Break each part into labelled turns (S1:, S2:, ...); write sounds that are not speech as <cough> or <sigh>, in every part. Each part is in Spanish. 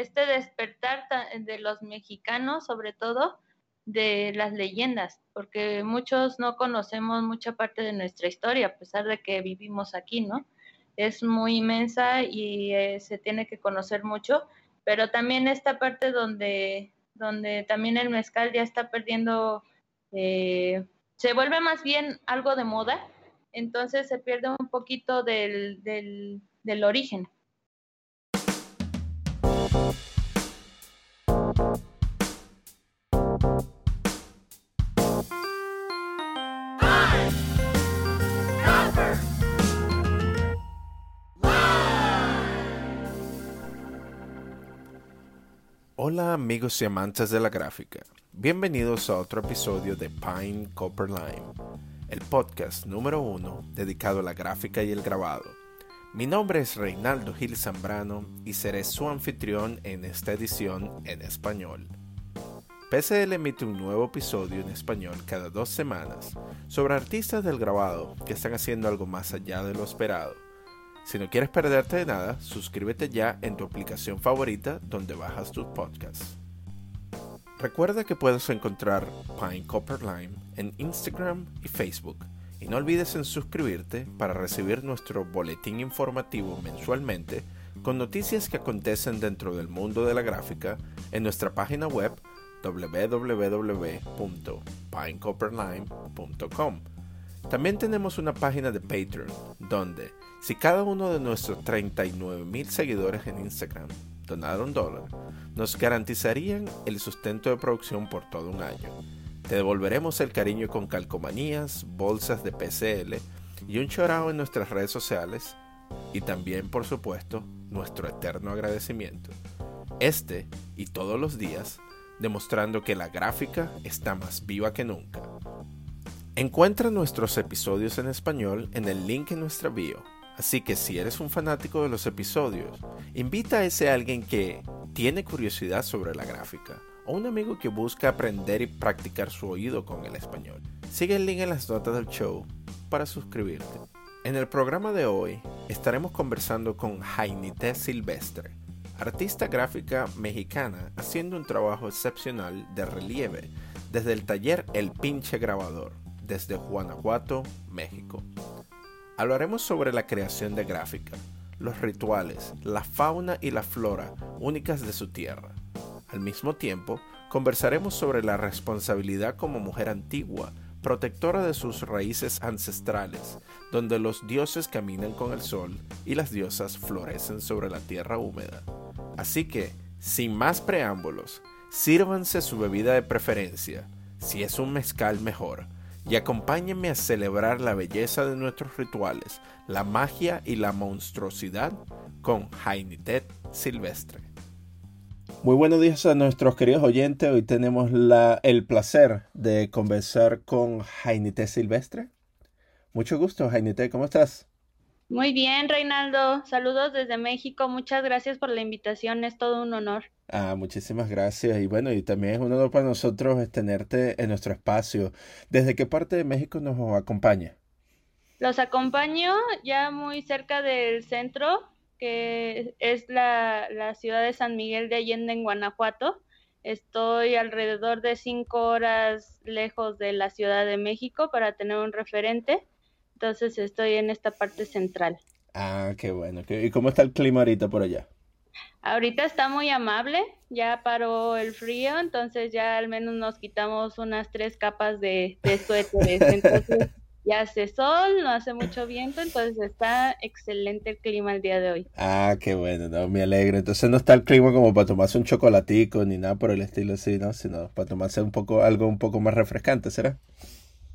S1: este despertar de los mexicanos, sobre todo, de las leyendas, porque muchos no conocemos mucha parte de nuestra historia, a pesar de que vivimos aquí, ¿no? Es muy inmensa y eh, se tiene que conocer mucho, pero también esta parte donde, donde también el mezcal ya está perdiendo, eh, se vuelve más bien algo de moda, entonces se pierde un poquito del, del, del origen.
S2: Hola amigos y amantes de la gráfica, bienvenidos a otro episodio de Pine Copper Lime, el podcast número uno dedicado a la gráfica y el grabado. Mi nombre es Reinaldo Gil Zambrano y seré su anfitrión en esta edición en español. PCL emite un nuevo episodio en español cada dos semanas sobre artistas del grabado que están haciendo algo más allá de lo esperado si no quieres perderte de nada, suscríbete ya en tu aplicación favorita donde bajas tus podcasts. Recuerda que puedes encontrar Pine Copper Lime en Instagram y Facebook. Y no olvides en suscribirte para recibir nuestro boletín informativo mensualmente con noticias que acontecen dentro del mundo de la gráfica en nuestra página web www.pinecopperlime.com. También tenemos una página de Patreon donde si cada uno de nuestros 39 mil seguidores en Instagram donara un dólar, nos garantizarían el sustento de producción por todo un año. Te devolveremos el cariño con calcomanías, bolsas de PCL y un chorao en nuestras redes sociales y también, por supuesto, nuestro eterno agradecimiento. Este y todos los días, demostrando que la gráfica está más viva que nunca. Encuentra nuestros episodios en español en el link en nuestra bio Así que si eres un fanático de los episodios, invita a ese alguien que tiene curiosidad sobre la gráfica o un amigo que busca aprender y practicar su oído con el español. Sigue el link en las notas del show para suscribirte. En el programa de hoy estaremos conversando con Jainite Silvestre, artista gráfica mexicana haciendo un trabajo excepcional de relieve desde el taller El Pinche Grabador, desde Guanajuato, México. Hablaremos sobre la creación de gráfica, los rituales, la fauna y la flora únicas de su tierra. Al mismo tiempo, conversaremos sobre la responsabilidad como mujer antigua, protectora de sus raíces ancestrales, donde los dioses caminan con el sol y las diosas florecen sobre la tierra húmeda. Así que, sin más preámbulos, sírvanse su bebida de preferencia, si es un mezcal mejor, y acompáñenme a celebrar la belleza de nuestros rituales, la magia y la monstruosidad con Jainitet Silvestre. Muy buenos días a nuestros queridos oyentes. Hoy tenemos el placer de conversar con Jainite Silvestre. Mucho gusto, Jainite, ¿cómo estás?
S1: Muy bien, Reinaldo. Saludos desde México. Muchas gracias por la invitación. Es todo un honor.
S2: Ah, muchísimas gracias. Y bueno, y también es un honor para nosotros tenerte en nuestro espacio. ¿Desde qué parte de México nos acompaña?
S1: Los acompaño ya muy cerca del centro, que es la, la ciudad de San Miguel de Allende, en Guanajuato. Estoy alrededor de cinco horas lejos de la Ciudad de México para tener un referente. Entonces estoy en esta parte central.
S2: Ah, qué bueno. ¿Y cómo está el clima ahorita por allá?
S1: Ahorita está muy amable, ya paró el frío, entonces ya al menos nos quitamos unas tres capas de, de suéteres. <laughs> Entonces ya hace sol, no hace mucho viento, entonces está excelente el clima el día de hoy.
S2: Ah, qué bueno, no, me alegro. Entonces no está el clima como para tomarse un chocolatico ni nada por el estilo así, ¿no? Sino para tomarse un poco, algo un poco más refrescante, ¿será?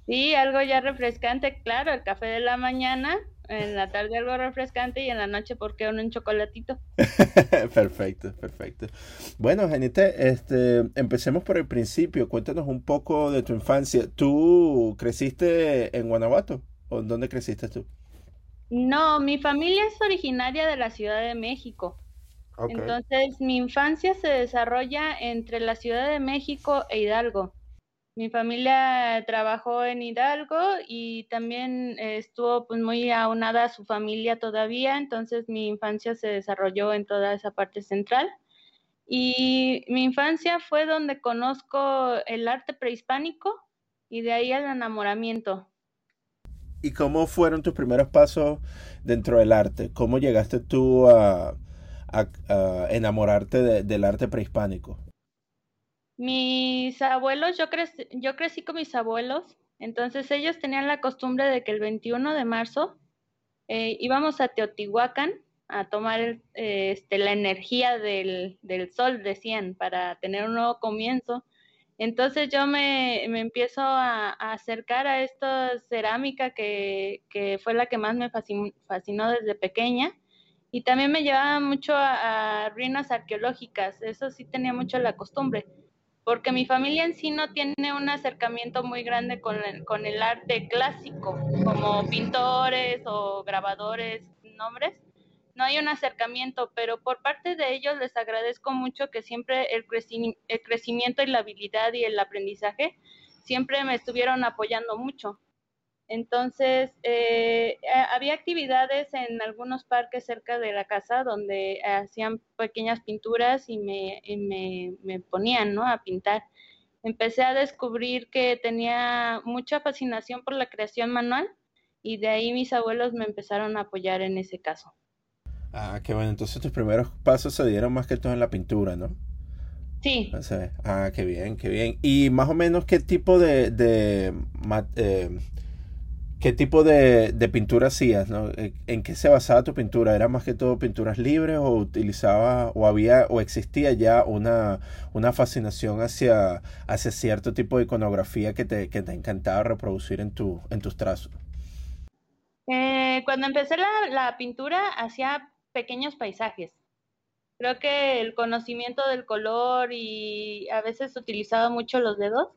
S1: Sí, algo ya refrescante, claro, el café de la mañana, en la tarde algo refrescante y en la noche, ¿por qué un chocolatito? <laughs>
S2: perfecto, perfecto. Bueno, Janite, este, empecemos por el principio. Cuéntanos un poco de tu infancia. ¿Tú creciste en Guanajuato? ¿O en dónde creciste tú?
S1: No, mi familia es originaria de la Ciudad de México. Entonces, mi infancia se desarrolla entre la Ciudad de México e Hidalgo. Mi familia trabajó en Hidalgo y también estuvo pues muy aunada a su familia todavía, entonces mi infancia se desarrolló en toda esa parte central. Y mi infancia fue donde conozco el arte prehispánico y de ahí el enamoramiento.
S2: ¿Y cómo fueron tus primeros pasos dentro del arte? ¿Cómo llegaste tú a, enamorarte del arte prehispánico?
S1: Mis abuelos, yo, yo crecí con mis abuelos, entonces ellos tenían la costumbre de que el 21 de marzo eh, íbamos a Teotihuacán a tomar eh, este, la energía del, del, sol, decían, para tener un nuevo comienzo. Entonces yo me, me empiezo a, acercar a esta cerámica que, que, fue la que más me fascinó, desde pequeña. Y también me llevaba mucho a ruinas arqueológicas, eso sí tenía mucho la costumbre porque mi familia en sí no tiene un acercamiento muy grande con el, con el arte clásico, como pintores o grabadores, nombres. No hay un acercamiento, pero por parte de ellos les agradezco mucho que siempre el, el crecimiento y la habilidad y el aprendizaje siempre me estuvieron apoyando mucho. Entonces, eh, había actividades en algunos parques cerca de la casa donde hacían pequeñas pinturas y me, me, ponían ¿no? a pintar. Empecé a descubrir que tenía mucha fascinación por la creación manual y de ahí mis abuelos me empezaron a apoyar en ese caso.
S2: Ah, qué bueno. Entonces tus primeros pasos se dieron más que todo en la pintura, ¿no?
S1: Sí.
S2: ah, qué bien, qué bien. ¿Y más o menos qué tipo de, de eh, ¿Qué tipo de, pintura hacías? ¿no? ¿En qué se basaba tu pintura? ¿Era más que todo pinturas libres o utilizaba o había o existía ya una, una fascinación hacia, hacia cierto tipo de iconografía que te, que te encantaba reproducir en, tu, en tus trazos?
S1: Eh, cuando empecé la, la pintura hacía pequeños paisajes. Creo que el conocimiento del color y a veces utilizaba mucho los dedos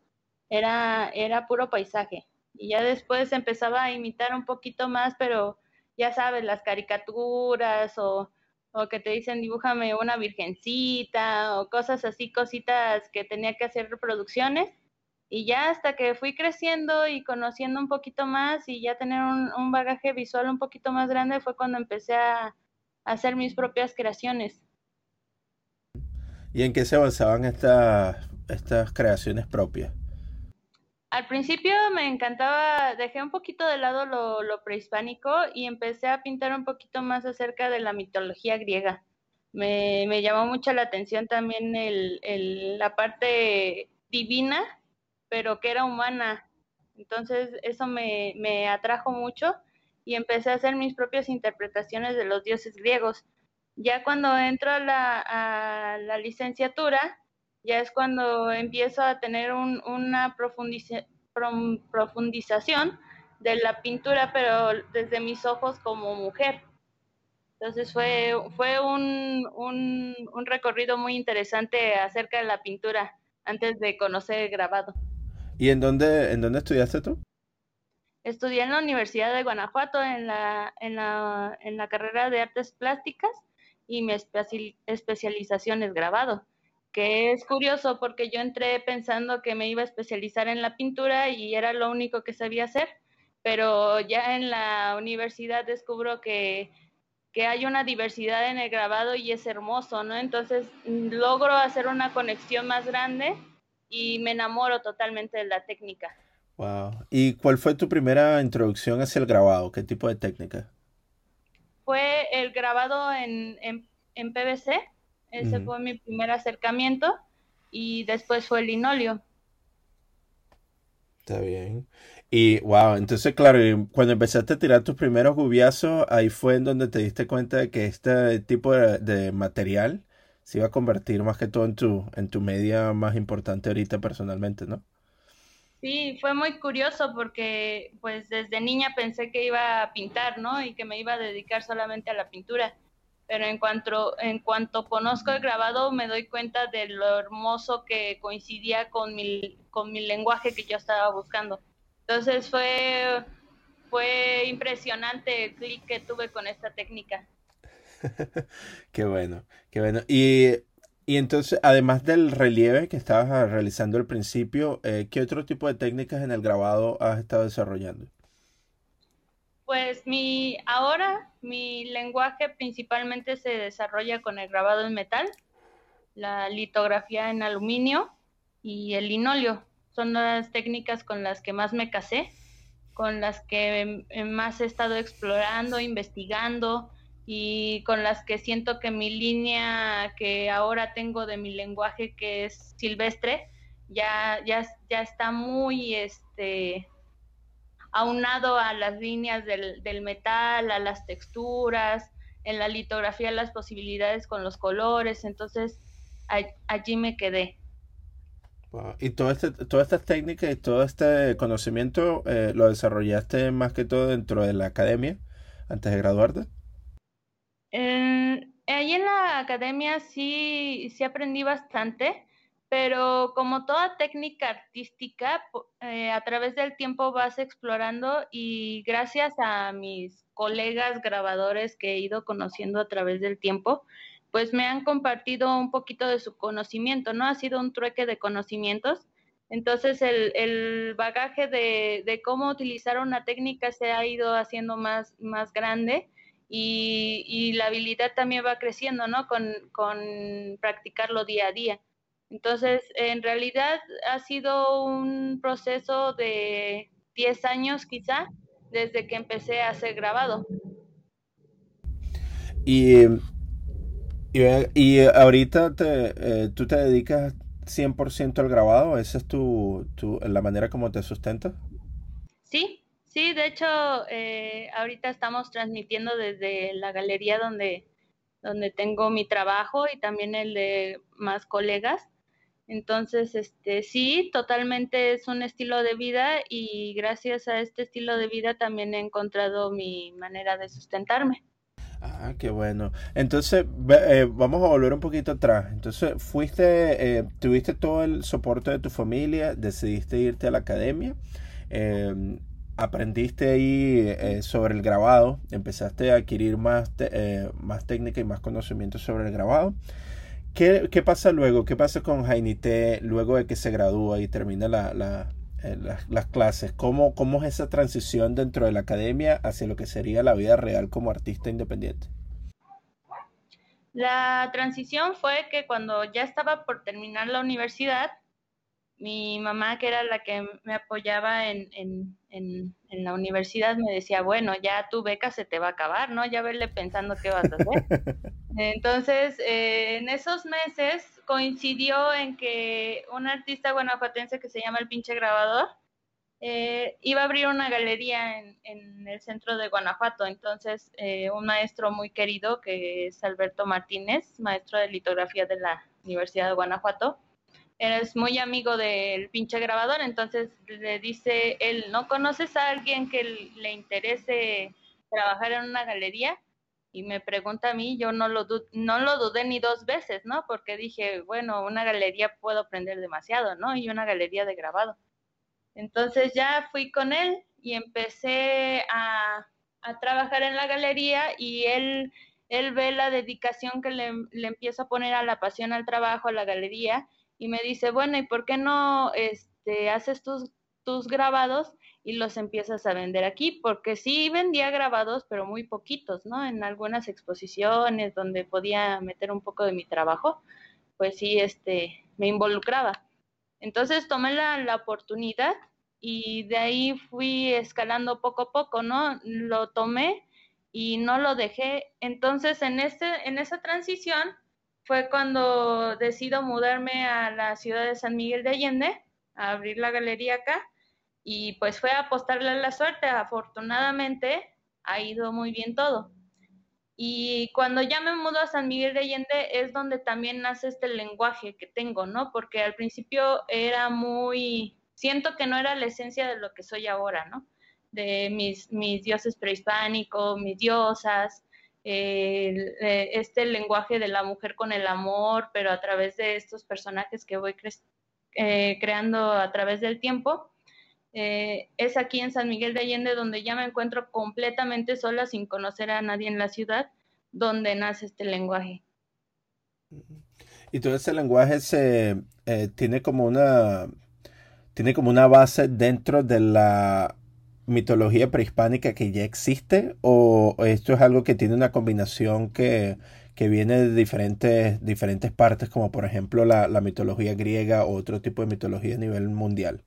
S1: era, era puro paisaje y ya después empezaba a imitar un poquito más, pero ya sabes, las caricaturas o, o que te dicen dibújame una virgencita o cosas así, cositas que tenía que hacer reproducciones. Y ya hasta que fui creciendo y conociendo un poquito más y ya tener un, un bagaje visual un poquito más grande fue cuando empecé a, hacer mis propias creaciones.
S2: ¿Y en qué se basaban estas, estas creaciones propias?
S1: Al principio me encantaba, dejé un poquito de lado lo, prehispánico y empecé a pintar un poquito más acerca de la mitología griega. Me, llamó mucho la atención también el, la parte divina, pero que era humana. Entonces eso me, atrajo mucho y empecé a hacer mis propias interpretaciones de los dioses griegos. Ya cuando entro a la licenciatura, ya es cuando empiezo a tener una profundización de la pintura, pero desde mis ojos como mujer. Entonces fue, fue un, un, recorrido muy interesante acerca de la pintura antes de conocer el grabado.
S2: ¿Y en dónde, en dónde estudiaste tú?
S1: Estudié en la Universidad de Guanajuato en la, en la, en la carrera de artes plásticas y mi especialización es grabado que es curioso porque yo entré pensando que me iba a especializar en la pintura y era lo único que sabía hacer, pero ya en la universidad descubro que, que hay una diversidad en el grabado y es hermoso, ¿no? Entonces logro hacer una conexión más grande y me enamoro totalmente de la técnica.
S2: Wow. ¿Y cuál fue tu primera introducción hacia el grabado? ¿Qué tipo de técnica?
S1: Fue el grabado en, en, en PVC ese fue mi primer acercamiento y después fue el linolio.
S2: Está bien. Y wow, entonces claro, cuando empezaste a tirar tus primeros gubiazos, ahí fue en donde te diste cuenta de que este tipo de, material se iba a convertir más que todo en tu, en tu media más importante ahorita personalmente, ¿no?
S1: Sí, fue muy curioso porque pues desde niña pensé que iba a pintar, ¿no? Y que me iba a dedicar solamente a la pintura pero en cuanto, en cuanto conozco el grabado me doy cuenta de lo hermoso que coincidía con mi, con mi lenguaje que yo estaba buscando. Entonces fue, fue impresionante el clic que tuve con esta técnica. <laughs>
S2: qué bueno, qué bueno. Y, y, entonces, además del relieve que estabas realizando al principio, eh, ¿qué otro tipo de técnicas en el grabado has estado desarrollando?
S1: Pues mi, ahora mi lenguaje principalmente se desarrolla con el grabado en metal. la litografía en aluminio y el linóleo. Son las técnicas con las que más me casé, con las que más he estado explorando, investigando y con las que siento que mi línea que ahora tengo de mi lenguaje que es silvestre ya, ya, ya está muy este, aunado a las líneas del, del metal, a las texturas, en la litografía las posibilidades con los colores, entonces allí me quedé.
S2: Y todo este, todas estas técnicas y todo este conocimiento eh, lo desarrollaste más que todo dentro de la academia antes de graduarte.
S1: ahí en la academia sí, sí aprendí bastante, pero como toda técnica artística, eh, a través del tiempo vas explorando y gracias a mis colegas grabadores que he ido conociendo a través del tiempo, pues me han compartido un poquito de su conocimiento, ¿no? Ha sido un trueque de conocimientos. Entonces el, el bagaje de, de, cómo utilizar una técnica se ha ido haciendo más, más grande y, y la habilidad también va creciendo, ¿no? Con, con practicarlo día a día. Entonces, en realidad ha sido un proceso de 10 años quizá desde que empecé a hacer grabado.
S2: Y y, ahorita te, eh, tú te dedicas 100% al grabado, ¿esa es tu, tu, la manera como te sustentas?
S1: Sí, sí, de hecho, eh, ahorita estamos transmitiendo desde la galería donde, donde tengo mi trabajo y también el de más colegas. Entonces, este, sí, totalmente es un estilo de vida y gracias a este estilo de vida también he encontrado mi manera de sustentarme.
S2: Ah, qué bueno. Entonces, eh, vamos a volver un poquito atrás. Entonces, fuiste, eh, tuviste todo el soporte de tu familia, decidiste irte a la academia, em, aprendiste ahí eh, sobre el grabado, empezaste a adquirir más, más técnica y más conocimiento sobre el grabado. ¿Qué, ¿Qué, pasa luego? ¿Qué pasa con Jainite luego de que se gradúa y termina la, la, las, clases, ¿cómo, ¿cómo es esa transición dentro de la academia hacia lo que sería la vida real como artista independiente?
S1: La transición fue que cuando ya estaba por terminar la universidad, mi mamá, que era la que me apoyaba en, en, en, en, la universidad, me decía, bueno, ya tu beca se te va a acabar, ¿no? Ya verle pensando qué vas a hacer. <laughs> Entonces, eh, en esos meses coincidió en que un artista guanajuatense que se llama El Pinche Grabador eh, iba a abrir una galería en, en el centro de Guanajuato. Entonces, eh, un maestro muy querido, que es Alberto Martínez, maestro de litografía de la Universidad de Guanajuato, es muy amigo del pinche grabador, entonces le dice él, ¿no conoces a alguien que le interese trabajar en una galería? Y me pregunta a mí, yo no lo, no lo dudé ni dos veces, ¿no? Porque dije, bueno, una galería puedo aprender demasiado, ¿no? Y una galería de grabado. Entonces ya fui con él y empecé a, a trabajar en la galería y él, él ve la dedicación que le, le empiezo a poner a la pasión al trabajo, a la galería, y me dice, bueno, ¿y por qué no este, haces tus, tus grabados y los empiezas a vender aquí? Porque sí vendía grabados, pero muy poquitos, ¿no? En algunas exposiciones donde podía meter un poco de mi trabajo, pues sí, este, me involucraba. Entonces tomé la, la oportunidad y de ahí fui escalando poco a poco, ¿no? Lo tomé y no lo dejé. Entonces, en, este, en esa transición, fue cuando decido mudarme a la ciudad de San Miguel de Allende, a abrir la galería acá, y pues fue a apostarle a la suerte. Afortunadamente ha ido muy bien todo. Y cuando ya me mudo a San Miguel de Allende es donde también nace este lenguaje que tengo, ¿no? Porque al principio era muy, siento que no era la esencia de lo que soy ahora, ¿no? De mis, mis dioses prehispánicos, mis diosas, eh, este lenguaje de la mujer con el amor, pero a través de estos personajes que voy eh, creando a través del tiempo. Eh, es aquí en San Miguel de Allende donde ya me encuentro completamente sola sin conocer a nadie en la ciudad, donde nace este lenguaje.
S2: Y todo ese lenguaje se tiene como una tiene como una base dentro de la mitología prehispánica que ya existe o esto es algo que tiene una combinación que, que viene de diferentes, diferentes partes, como por ejemplo la, la mitología griega o otro tipo de mitología a nivel mundial.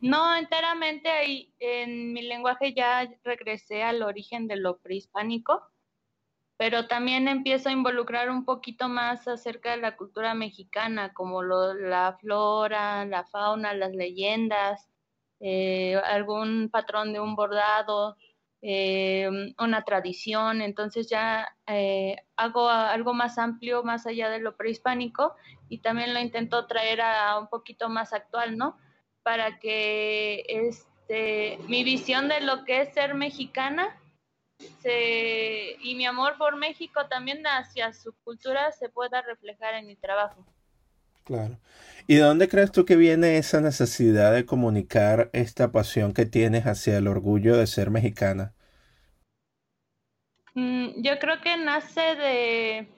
S1: No, enteramente ahí en mi lenguaje ya regresé al origen de lo prehispánico, pero también empiezo a involucrar un poquito más acerca de la cultura mexicana, como lo, la flora, la fauna, las leyendas, eh, algún patrón de un bordado, eh, una tradición, entonces ya eh, hago algo más amplio, más allá de lo prehispánico, y también lo intento traer a un poquito más actual, ¿no? Para que este, mi visión de lo que es ser mexicana y mi amor por México también hacia su cultura se pueda reflejar en mi trabajo.
S2: Claro. ¿Y de dónde crees tú que viene esa necesidad de comunicar esta pasión que tienes hacia el orgullo de ser mexicana?
S1: Mm, yo creo que nace de...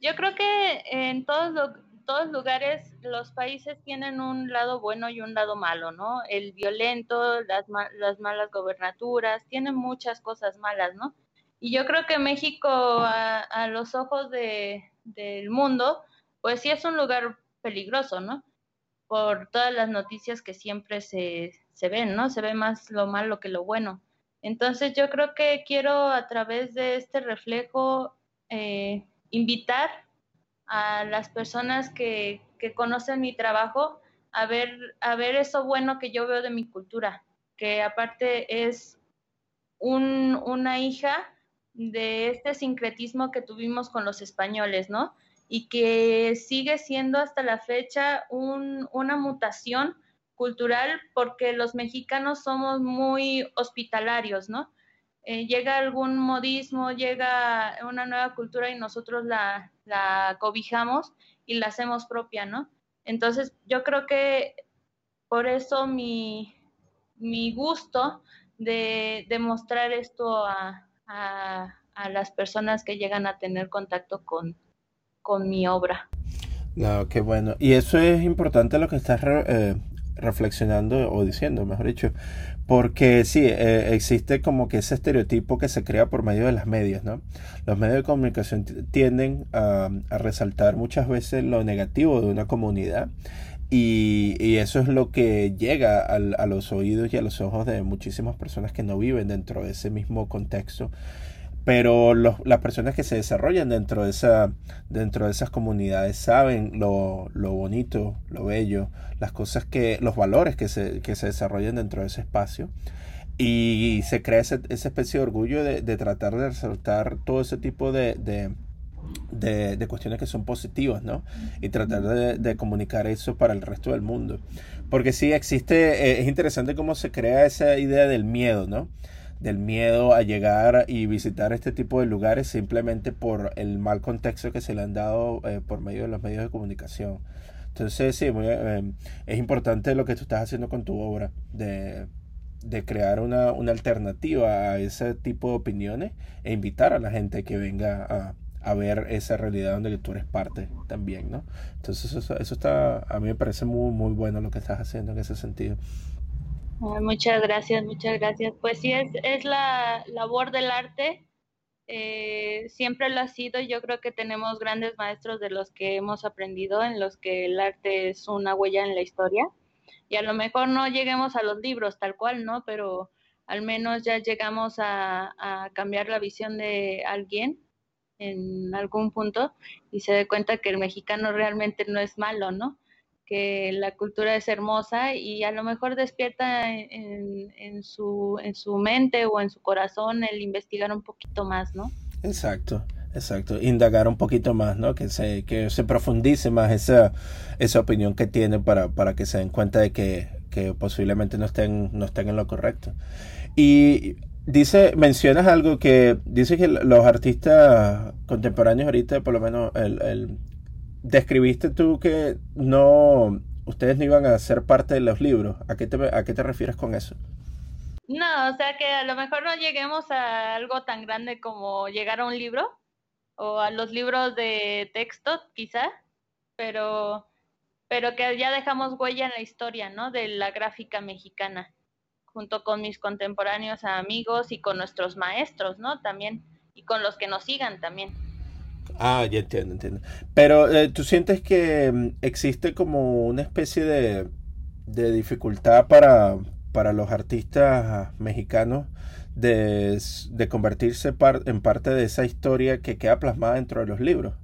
S1: Yo creo que en todos los todos lugares, los países tienen un lado bueno y un lado malo, ¿no? El violento, las, las malas gobernaturas, tienen muchas cosas malas, ¿no? Y yo creo que México, a, los ojos de, del mundo, pues sí es un lugar peligroso, ¿no? Por todas las noticias que siempre se, se ven, ¿no? Se ve más lo malo que lo bueno. Entonces yo creo que quiero a través de este reflejo eh, invitar a las personas que, conocen mi trabajo a ver, a ver eso bueno que yo veo de mi cultura, que aparte es una hija de este sincretismo que tuvimos con los españoles, ¿no? Y que sigue siendo hasta la fecha una mutación cultural porque los mexicanos somos muy hospitalarios, ¿no? Eh, llega algún modismo, llega una nueva cultura y nosotros la, la cobijamos y la hacemos propia, ¿no? Entonces, yo creo que por eso mi, mi gusto de, mostrar esto a, a, las personas que llegan a tener contacto con, con mi obra.
S2: No, qué bueno. Y eso es importante lo que estás eh, reflexionando o diciendo, mejor dicho, porque sí, eh, existe como que ese estereotipo que se crea por medio de las medias, ¿no? Los medios de comunicación tienden a, resaltar muchas veces lo negativo de una comunidad y, y eso es lo que llega a los oídos y a los ojos de muchísimas personas que no viven dentro de ese mismo contexto pero las personas que se desarrollan dentro de, esa, dentro de esas comunidades saben lo, lo bonito, lo bello, las cosas que, los valores que se, que se desarrollan dentro de ese espacio. Y se crea esa especie de orgullo de, de, tratar de resaltar todo ese tipo de, de, de, cuestiones que son positivas, ¿no? Y tratar de, comunicar eso para el resto del mundo. Porque sí existe, eh, es interesante cómo se crea esa idea del miedo, ¿no? Del miedo a llegar y visitar este tipo de lugares simplemente por el mal contexto que se le han dado eh, por medio de los medios de comunicación. Entonces, sí, eh, es importante lo que tú estás haciendo con tu obra, de, de crear una, una, alternativa a ese tipo de opiniones e invitar a la gente que venga a, a ver esa realidad donde tú eres parte también, ¿no? Entonces, eso, eso está, a mí me parece muy, muy bueno lo que estás haciendo en ese sentido.
S1: Muchas gracias, muchas gracias. Pues sí, es, es la labor del arte. Eh, siempre lo ha sido. Yo creo que tenemos grandes maestros de los que hemos aprendido, en los que el arte es una huella en la historia. Y a lo mejor no lleguemos a los libros tal cual, ¿no? Pero al menos ya llegamos a, a cambiar la visión de alguien en algún punto y se dé cuenta que el mexicano realmente no es malo, ¿no? Que la cultura es hermosa y a lo mejor despierta en, su, en su mente o en su corazón el investigar un poquito más, ¿no?
S2: Exacto. Exacto, indagar un poquito más, ¿no? Que se, que se profundice más esa, esa opinión que tiene para, para que se den cuenta de que, que posiblemente no estén, no estén en lo correcto. Y dice, mencionas algo que dice que los artistas contemporáneos ahorita, por lo menos el, el, describiste tú que no, ustedes no iban a ser parte de los libros. ¿A qué te, a qué te refieres con eso?
S1: No, o sea que a lo mejor no lleguemos a algo tan grande como llegar a un libro o a los libros de texto, quizá, pero, pero que ya dejamos huella en la historia, ¿no? De la gráfica mexicana, junto con mis contemporáneos amigos y con nuestros maestros, ¿no? También y con los que nos sigan también.
S2: Ah, ya entiendo, entiendo. Pero eh, tú sientes que mm, existe como una especie de, de dificultad para, para los artistas mexicanos de, de convertirse en parte de esa historia que queda plasmada dentro de los libros.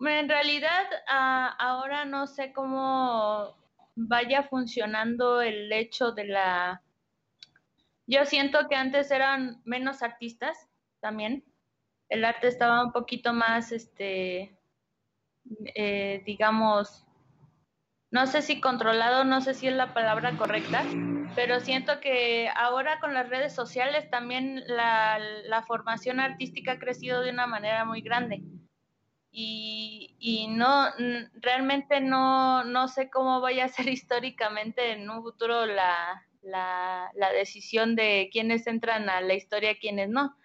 S1: En realidad, ah, ahora no sé cómo vaya funcionando el hecho de la... Yo siento que antes eran menos artistas también. El arte estaba un poquito más, este, eh, digamos, no sé si controlado, no sé si es la palabra correcta, pero siento que ahora con las redes sociales también la, formación artística ha crecido de una manera muy grande y, y no realmente no, no sé cómo vaya a ser <laughs> históricamente en un futuro la, la, la decisión de quiénes entran a la historia, quiénes no.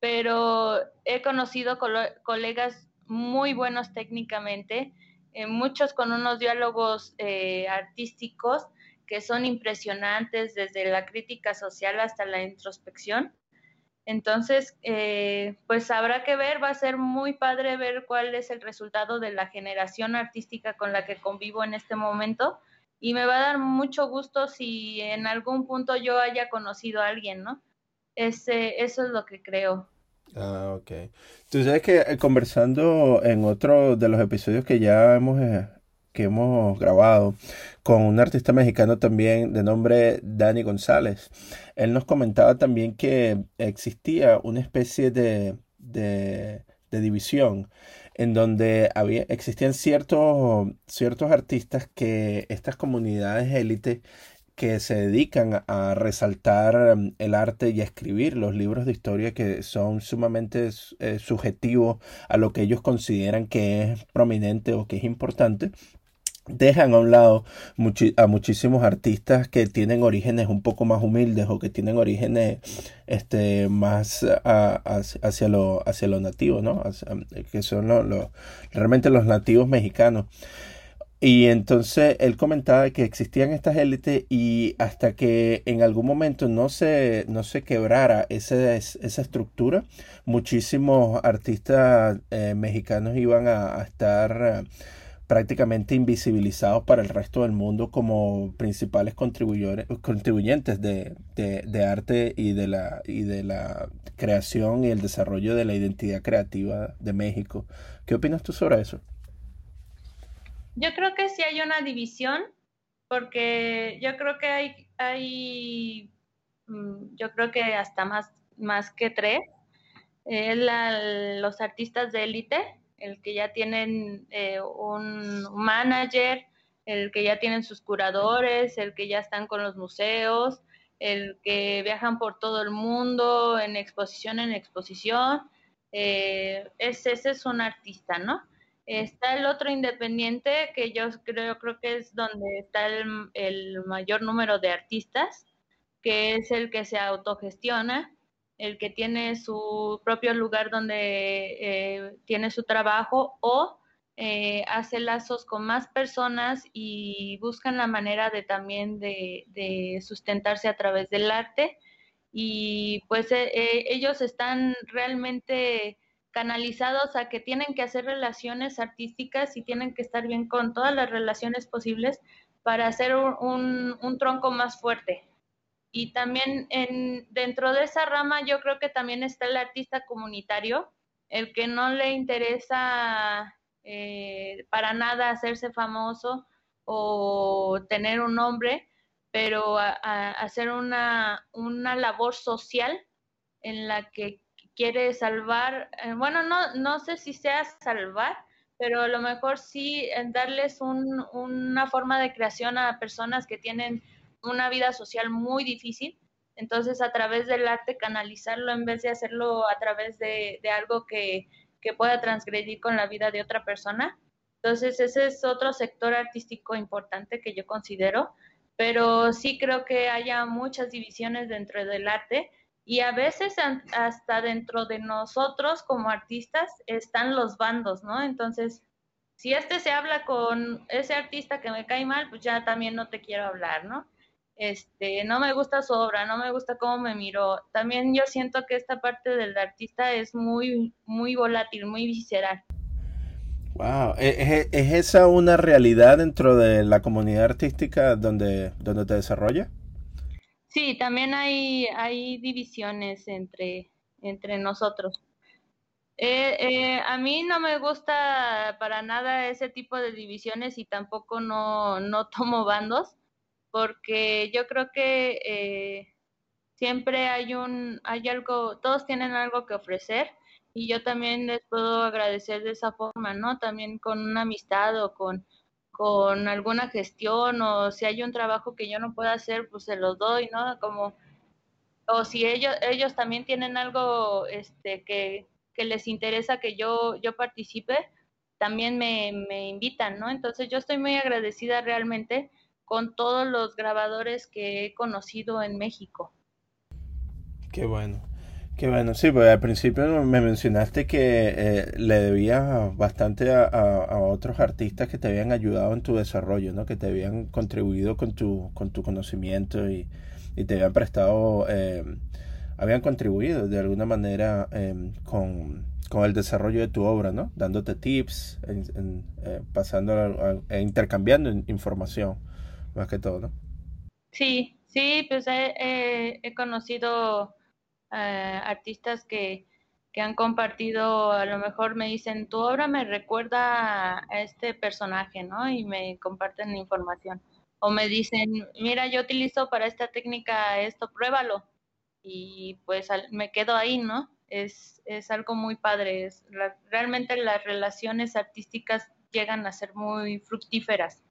S1: Pero he conocido colegas muy buenos técnicamente, eh, muchos con unos diálogos eh, artísticos que son impresionantes desde la crítica social hasta la introspección entonces, eh, pues habrá que ver, va a ser muy padre ver cuál es el resultado de la generación artística con la que convivo en este momento y me va a dar mucho gusto si en algún punto yo haya conocido a alguien, ¿no? Ese, eso es lo que creo.
S2: Ah, ok. Tú sabes que eh, conversando en otro de los episodios que ya hemos eh, que hemos grabado con un artista mexicano también de nombre Dani González. Él nos comentaba también que existía una especie de, de, división en donde había, existían ciertos, ciertos artistas que estas comunidades élite que se dedican a resaltar um, el arte y a escribir los libros de historia que son sumamente eh, subjetivos a lo que ellos consideran que es prominente o que es importante dejan a un lado a muchísimos artistas que tienen orígenes un poco más humildes o que tienen orígenes este más hacia lo hacia lo nativo no que son los, realmente los nativos mexicanos y entonces él comentaba que existían estas élites y hasta que en algún momento no se, no se quebrara esa, estructura, muchísimos artistas eh, mexicanos iban a, estar prácticamente invisibilizados para el resto del mundo como principales contribuyentes de, de, arte y de, la, y de la creación y el desarrollo de la identidad creativa de México. ¿Qué opinas tú sobre eso?
S1: Yo creo que sí hay una división, porque yo creo que hay, hay mm, yo creo que hasta más, más que tres, los artistas de élite, el que ya tienen eh, un manager, el que ya tienen sus curadores, el que ya están con los museos, el que viajan por todo el mundo en exposición en exposición. Eh, ese, es un artista, ¿no? Está el otro independiente, que yo creo, creo que es donde está el, mayor número de artistas, que es el que se autogestiona, el que tiene su propio lugar donde eh, tiene su trabajo o eh, hace lazos con más personas y buscan la manera de también de, sustentarse a través del arte. Y pues eh, ellos están realmente canalizados a que tienen que hacer relaciones artísticas y tienen que estar bien con todas las relaciones posibles para hacer un tronco más fuerte. Y también en, dentro de esa rama yo creo que también está el artista comunitario, el que no le interesa eh, para nada hacerse famoso o tener un nombre, pero hacer una, una labor social en la que quiere salvar, eh, bueno, no, no sé si sea salvar, pero a lo mejor sí darles un, una forma de creación a personas que tienen una vida social muy difícil. Entonces, a través del arte, canalizarlo en vez de hacerlo a través de, algo que, pueda transgredir con la vida de otra persona. Entonces, ese es otro sector artístico importante que yo considero, pero sí creo que haya muchas divisiones dentro del arte y a veces hasta dentro de nosotros como artistas están los bandos, ¿no? Entonces, si este se habla con ese artista que me cae mal, pues ya también no te quiero hablar, ¿no? este, no me gusta su obra, no me gusta cómo me miró. También yo siento que esta parte del artista es muy, muy volátil, muy visceral.
S2: Wow, ¿Es, esa una realidad dentro de la comunidad artística donde, donde te desarrolla?
S1: Sí, también hay, hay divisiones entre, entre nosotros. Eh, eh, a mí no me gusta para nada ese tipo de divisiones y tampoco no, no <laughs> tomo bandos porque yo creo que eh, siempre hay un, hay algo, todos tienen algo que ofrecer y yo también les puedo agradecer de esa forma, ¿no? También con una amistad o con, con alguna gestión o si hay un trabajo que yo no pueda hacer, pues se los doy, ¿no? Como, o si ellos, ellos también tienen algo este, que, que les interesa que yo, yo participe, también me, me invitan, ¿no? Entonces yo estoy muy agradecida realmente con todos los grabadores que he conocido en México.
S2: Qué bueno. Qué bueno, sí, porque al principio me mencionaste que eh, le debías bastante a, otros artistas que te habían ayudado en tu desarrollo, ¿no? Que te habían contribuido con tu, con tu conocimiento y, te habían prestado, eh, habían contribuido de alguna manera em, con, el desarrollo de tu obra, ¿no? Dándote tips, eh, pasando, e intercambiando información más que todo, ¿no?
S1: Sí, sí, pues he, he, conocido eh, artistas que, que han compartido, a lo mejor me dicen, tu obra me recuerda a este personaje, ¿no? Y me comparten información. O me dicen, mira, yo utilizo para esta técnica esto, pruébalo. Y pues me quedo ahí, ¿no? Es, es algo muy padre. Es, realmente las relaciones artísticas llegan a ser muy fructíferas.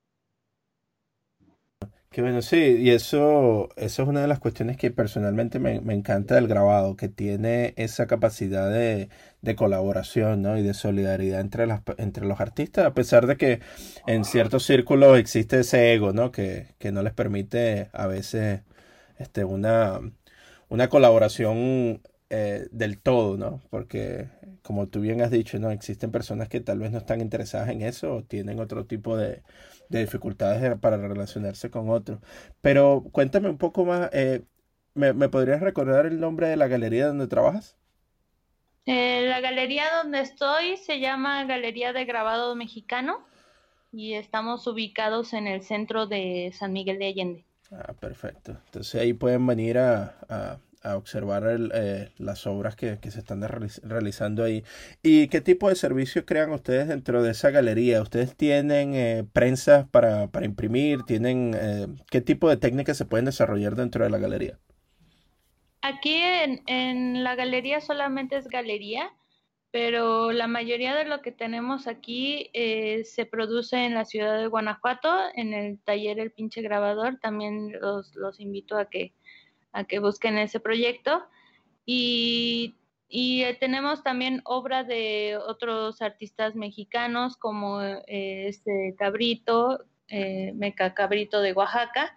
S2: Qué bueno, sí, y eso, eso es una de las cuestiones que personalmente me, encanta del grabado, que tiene esa capacidad de, colaboración ¿no? y de solidaridad entre, las, entre los artistas, a pesar de que en ciertos círculos existe ese ego, ¿no? Que, que no les permite a veces este, una, una colaboración eh, del todo, ¿no? Porque, como tú bien has dicho, ¿no? Existen personas que tal vez no están interesadas en eso o tienen otro tipo de, de dificultades para relacionarse con otros. Pero cuéntame un poco más, eh, ¿me, podrías recordar el nombre de la galería donde trabajas?
S1: Eh, la galería donde estoy se llama Galería de Grabado Mexicano y estamos ubicados en el centro de San Miguel de Allende.
S2: Ah, perfecto. Entonces ahí pueden venir a, a observar eh, las obras que, se están realizando ahí. ¿Y qué tipo de servicios crean ustedes dentro de esa galería? ¿Ustedes tienen eh, prensas para, imprimir? ¿Tienen eh, qué tipo de técnicas se pueden desarrollar dentro de la galería?
S1: Aquí en, en la galería solamente es galería, pero la mayoría de lo que tenemos aquí se produce en la ciudad de Guanajuato, en el taller El Pinche Grabador. También los, los invito a que a que busquen ese proyecto. Y, eh, tenemos también obra de otros artistas mexicanos como eh, este Cabrito, eh, Meca Cabrito de Oaxaca,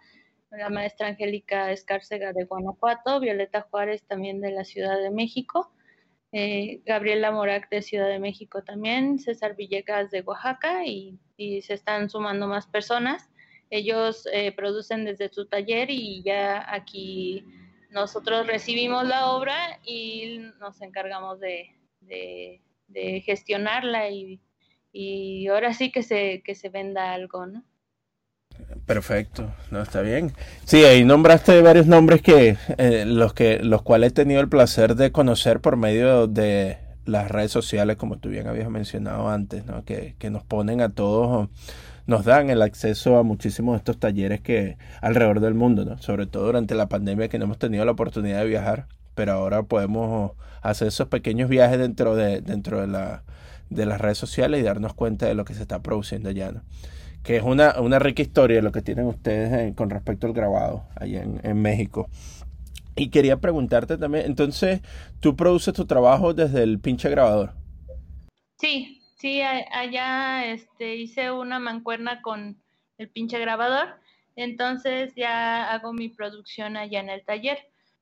S1: la maestra Angélica Escárcega de Guanajuato, Violeta Juárez también de la Ciudad de México, Gabriela Morac de Ciudad de México también, César Villegas de Oaxaca y, y se están sumando más personas. Ellos eh, producen desde su taller y ya aquí nosotros recibimos la obra y nos encargamos de, gestionarla y, ahora sí que se, que se venda algo, ¿no?
S2: Perfecto, no está bien. Sí, ahí nombraste varios nombres que eh, los que los cuales he tenido el placer de conocer por medio de las redes sociales, como tú bien habías mencionado antes, ¿no? que, que nos ponen a todos nos dan el acceso a muchísimos de estos talleres que alrededor del mundo, ¿no? Sobre todo durante la pandemia que no hemos tenido la oportunidad de viajar, pero ahora podemos hacer esos pequeños viajes dentro de, dentro de, la, de las redes sociales y darnos cuenta de lo que se está produciendo allá, ¿no? Que es una, una rica historia lo que tienen ustedes con respecto al grabado allá en, en México. Y quería preguntarte también, entonces, ¿tú produces tu trabajo desde el pinche grabador?
S1: Sí, Sí, allá este, hice una mancuerna con el pinche grabador, entonces ya hago mi producción allá en el taller.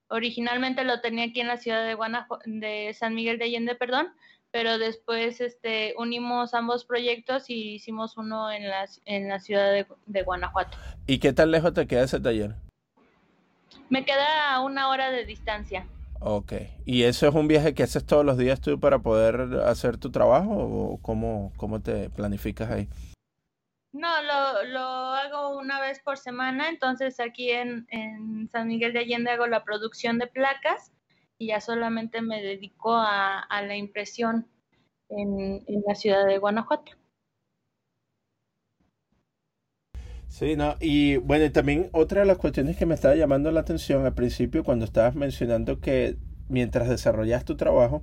S1: Originalmente lo tenía aquí en la ciudad de Guanajuato, de San Miguel de Allende, perdón, pero después este, unimos ambos proyectos y hicimos uno en la, en la ciudad de, de Guanajuato.
S2: ¿Y qué tan lejos te queda ese taller?
S1: Me queda a una hora de distancia.
S2: Ok. ¿Y eso es un viaje que haces todos los días tú para poder hacer tu trabajo o cómo, cómo te planificas ahí?
S1: No, lo, lo hago una vez por semana, entonces aquí en, en San Miguel de Allende hago la producción de placas y ya solamente me dedico a, a la impresión en, en la ciudad de Guanajuato.
S2: Sí, no, y bueno, también otra de las cuestiones que me estaba llamando la atención al principio cuando estabas mencionando que mientras desarrollas tu trabajo,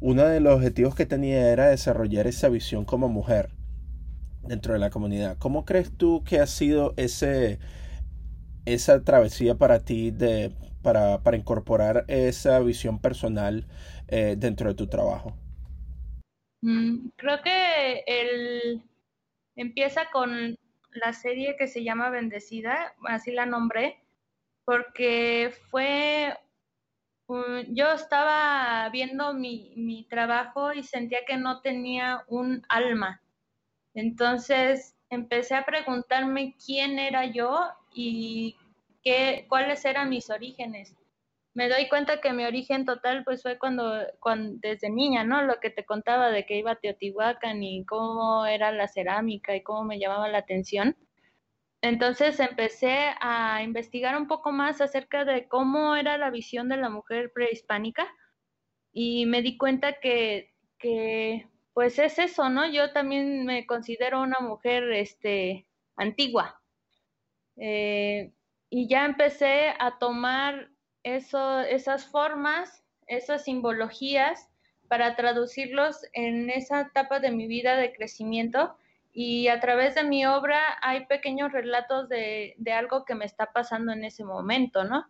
S2: uno de los objetivos que tenía era desarrollar esa visión como mujer dentro de la comunidad. ¿Cómo crees tú que ha sido ese, esa travesía para ti de, para, para incorporar esa visión personal eh, dentro de tu trabajo?
S1: Mm, creo que el empieza con la serie que se llama Bendecida, así la nombré, porque fue yo estaba viendo mi, mi trabajo y sentía que no tenía un alma. Entonces empecé a preguntarme quién era yo y qué, cuáles eran mis orígenes. Me doy cuenta que mi origen total pues fue cuando, cuando desde niña, ¿no? Lo que te contaba de que iba a Teotihuacán y cómo era la cerámica y cómo me llamaba la atención. Entonces empecé a investigar un poco más acerca de cómo era la visión de la mujer prehispánica y me di cuenta que, que pues es eso, ¿no? Yo también me considero una mujer este, antigua. Eh, y ya empecé a tomar eso, esas formas, esas simbologías, para traducirlos en esa etapa de mi vida de crecimiento. Y a través de mi obra hay pequeños relatos de, de algo que me está pasando en ese momento, ¿no?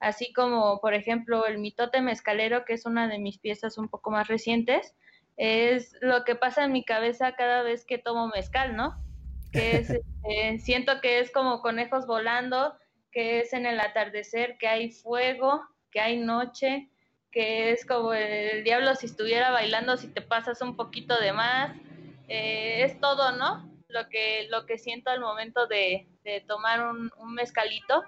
S1: Así como, por ejemplo, el mitote mezcalero, que es una de mis piezas un poco más recientes, es lo que pasa en mi cabeza cada vez que tomo mezcal, ¿no? Que es, <laughs> este, siento que es como conejos volando, que es en el atardecer, que hay fuego, que hay noche, que es como el diablo si estuviera bailando, si te pasas un poquito de más, eh, es todo, ¿no? Lo que, lo que siento al momento de, de tomar un, un mezcalito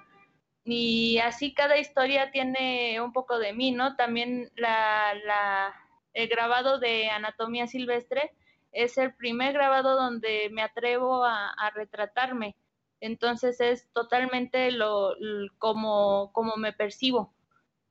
S1: y así cada historia tiene un poco de mí, ¿no? También la, el grabado de Anatomía Silvestre es el primer grabado donde me atrevo a, retratarme. Entonces es totalmente lo, como, como me percibo.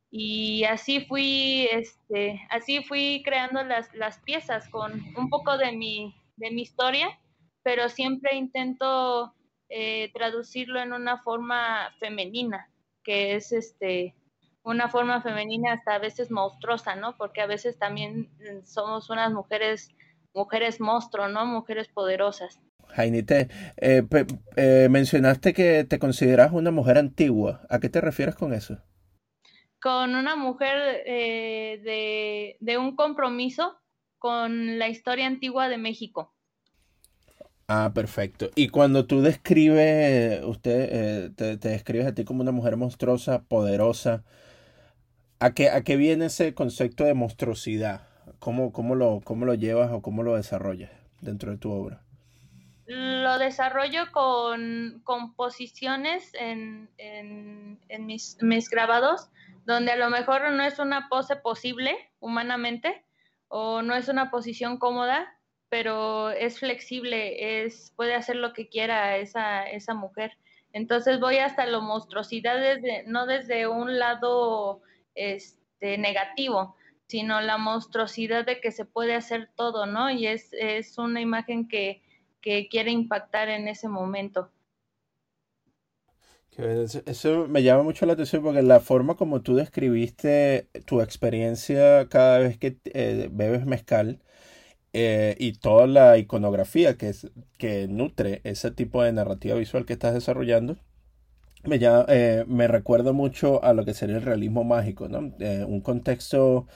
S1: Y así fui, este, así fui creando las, las piezas con un poco de mi, de mi historia, pero siempre intento eh, traducirlo en una forma femenina, que es este, una forma femenina hasta a veces monstruosa, ¿no? Porque a veces también mm, somos unas mujeres, mujeres monstruo, ¿no? Mujeres poderosas.
S2: Jainite, eh, eh, mencionaste que te consideras una mujer antigua. ¿A qué te refieres con eso?
S1: Con una mujer eh, de, de, un compromiso con la historia antigua de México.
S2: Ah, perfecto. Y cuando tú describes, usted te, te describes a ti como una mujer monstruosa, poderosa, ¿A qué, ¿A qué viene ese concepto de monstruosidad? ¿Cómo, cómo, lo, ¿Cómo lo llevas o cómo lo desarrollas dentro de tu obra?
S1: Lo desarrollo con composiciones en, en, mis, mis, grabados, donde a lo mejor no es una pose posible humanamente o no es una posición cómoda, pero es flexible, es, puede hacer lo que quiera esa, esa mujer. Entonces voy hasta la monstruosidad, desde, no desde un lado este, negativo, sino la monstruosidad de que se puede hacer todo, ¿no? Y es, es una imagen que, que quiere impactar en ese momento.
S2: Eso me llama mucho la atención porque la forma como tú describiste tu experiencia cada vez que eh, bebes mezcal eh, y toda la iconografía que, es, que nutre ese tipo de narrativa visual que estás desarrollando, me, ya, eh, me recuerda mucho a lo que sería el realismo mágico, ¿no? Eh, un contexto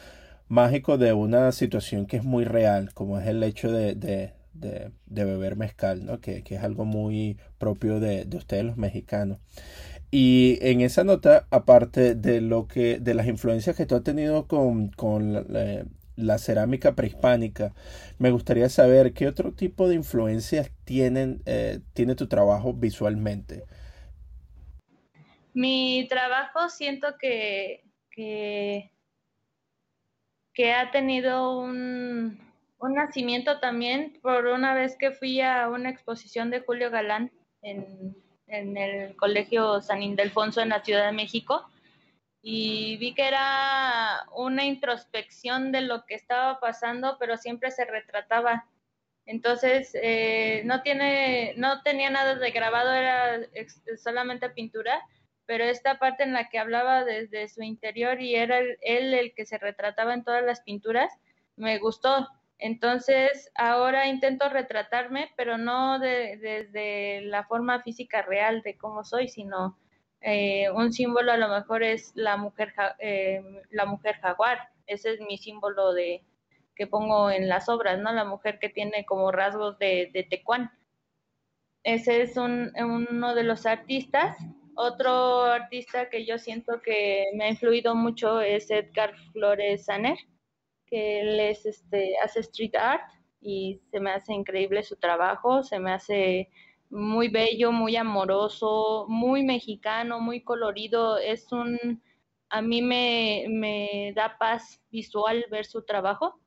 S2: mágico de una situación que es muy real, como es el hecho de, de, de, beber mezcal, ¿no? Que, que, es algo muy propio de, de ustedes los mexicanos. Y en esa nota, aparte de lo que, de las influencias que tú has tenido con, con la, la, cerámica prehispánica, me gustaría saber qué otro tipo de influencias tienen, eh, tiene tu trabajo visualmente.
S1: Mi trabajo siento que, que, ha tenido un, un, nacimiento también por una vez que fui a una exposición de Julio Galán en, en el Colegio San Ildefonso en la Ciudad de México y vi que era una introspección de lo que estaba pasando, pero siempre se retrataba. Entonces, eh, no, tiene, no tenía nada de grabado, era solamente pintura, pero esta parte en la que hablaba desde su interior y era él el que se retrataba en todas las pinturas, me gustó. Entonces, ahora intento retratarme, pero no desde la forma física real de cómo soy, sino eh, un símbolo a lo mejor es la mujer, eh, la mujer jaguar. Ese es mi símbolo de que pongo en las obras, ¿no? La mujer que tiene como rasgos de, de tecuán. Ese es uno de los artistas. Otro artista que yo siento que me ha influido mucho es Edgar Flores Saner, que él es, este, hace street art y se me hace increíble su trabajo, se me hace muy bello, muy amoroso, muy mexicano, muy colorido. Es un, a mí me, me da paz visual ver su trabajo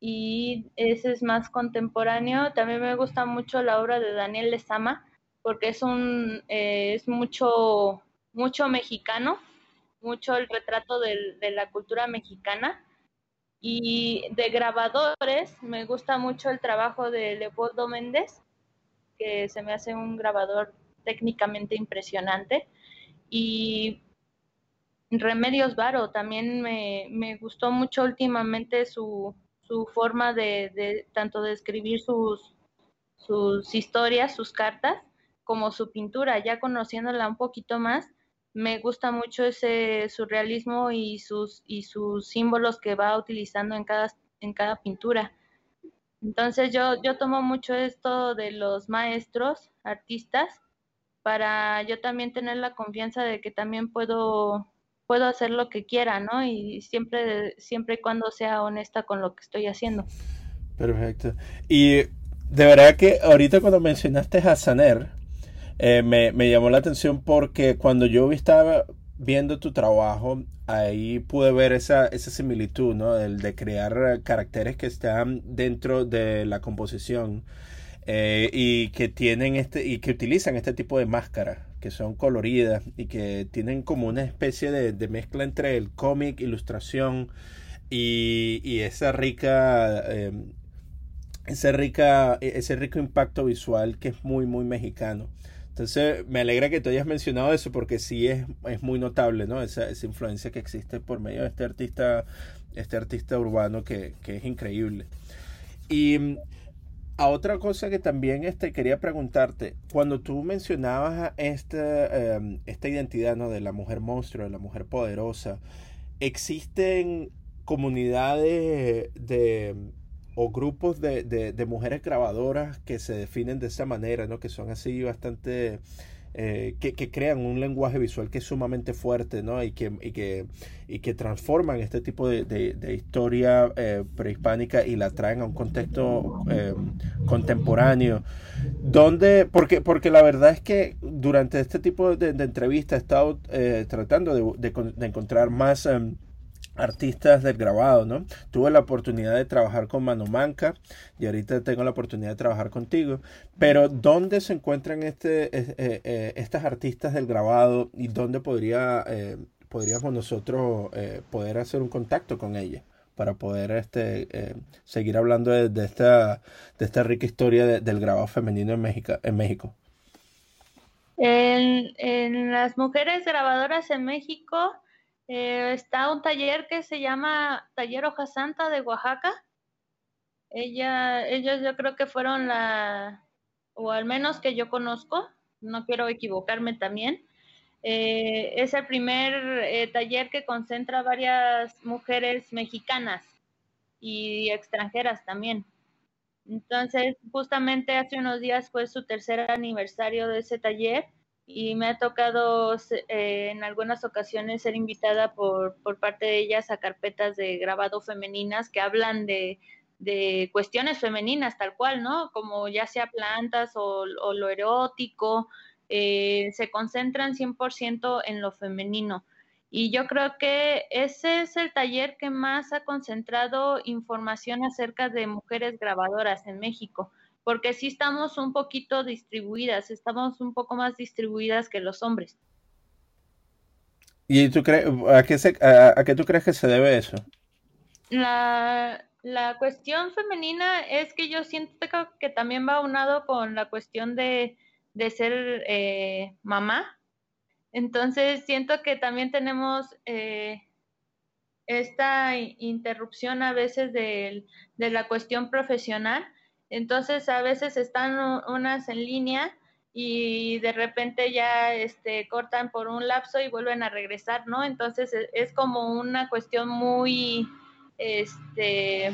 S1: y ese es más contemporáneo. También me gusta mucho la obra de Daniel Lezama porque es un, eh, es mucho, mucho mexicano, mucho el retrato de, de la cultura mexicana. Y de grabadores, me gusta mucho el trabajo de Leopoldo Méndez, que se me hace un grabador técnicamente impresionante. Y Remedios Varo, también me, me gustó mucho últimamente su, su forma de, de, tanto de escribir sus, sus historias, sus cartas, como su pintura. Ya conociéndola un poquito más, me gusta mucho ese surrealismo y sus, y sus símbolos que va utilizando en cada, en cada pintura. Entonces yo, yo tomo mucho esto de los maestros, artistas, para yo también tener la confianza de que también puedo, puedo hacer lo que quiera, ¿no? Y siempre, siempre y cuando sea honesta con lo que estoy haciendo.
S2: Perfecto. Y de verdad que ahorita cuando mencionaste a Saner, eh, me, me, llamó la atención porque cuando yo estaba viendo tu trabajo, ahí pude ver esa, esa similitud, ¿no? El de crear caracteres que están dentro de la composición eh, y que tienen este y que utilizan este tipo de máscaras que son coloridas y que tienen como una especie de, mezcla entre el cómic, ilustración y, y esa rica eh, ese rica ese rico impacto visual que es muy muy mexicano. Entonces, me alegra que tú hayas mencionado eso porque sí es, es muy notable, ¿no? Esa, esa, influencia que existe por medio de este artista, este artista urbano que, que es increíble. Y mm, a otra cosa que también este, quería preguntarte, cuando tú mencionabas esta, em, esta identidad, ¿no? De la mujer monstruo, de la mujer poderosa, ¿existen comunidades de o grupos de, de, mujeres grabadoras que se definen de esa manera, ¿no? que son así bastante... Eh, que, que, crean un lenguaje visual que es sumamente fuerte ¿no? y, que, y, que, y que transforman este tipo de, de, historia eh, prehispánica y la traen a un contexto eh, contemporáneo. Donde, porque, porque la verdad es que durante este tipo de, entrevistas he estado tratando de, encontrar más... Em, artistas del grabado, ¿no? Tuve la oportunidad de trabajar con Mano Manca y ahorita tengo la oportunidad de trabajar contigo, pero ¿dónde se encuentran este, eh, eh, estas artistas del grabado y dónde podría, eh, podríamos nosotros poder hacer un contacto con ellas? para poder este, seguir hablando de, esta, de esta rica historia del grabado femenino en México. En México.
S1: En, en las mujeres grabadoras en México, eh, está un taller que se llama Taller Hoja Santa de Oaxaca. Ella, ellos yo creo que fueron la, o al menos que yo conozco, no quiero equivocarme también, eh, es el primer eh, taller que concentra varias mujeres mexicanas y extranjeras también. Entonces, justamente hace unos días fue su tercer aniversario de ese taller y me ha tocado eh, en algunas ocasiones ser invitada por, por parte de ellas a carpetas de grabado femeninas que hablan de, de cuestiones femeninas tal cual, ¿no? Como ya sea plantas o, o lo erótico, eh, se concentran 100% en lo femenino. Y yo creo que ese es el taller que más ha concentrado información acerca de mujeres grabadoras en México, porque sí estamos un poquito distribuidas, estamos un poco más distribuidas que los hombres.
S2: ¿Y tú crees, a qué, a, qué tú crees que se debe eso?
S1: La, la cuestión femenina es que yo siento que también va unado con la cuestión de, de ser eh, mamá. Entonces siento que también tenemos eh, esta interrupción a veces de, de, la cuestión profesional. Entonces a veces están unas en línea y de repente ya este, cortan por un lapso y vuelven a regresar, ¿no? Entonces e, es como una cuestión muy, este,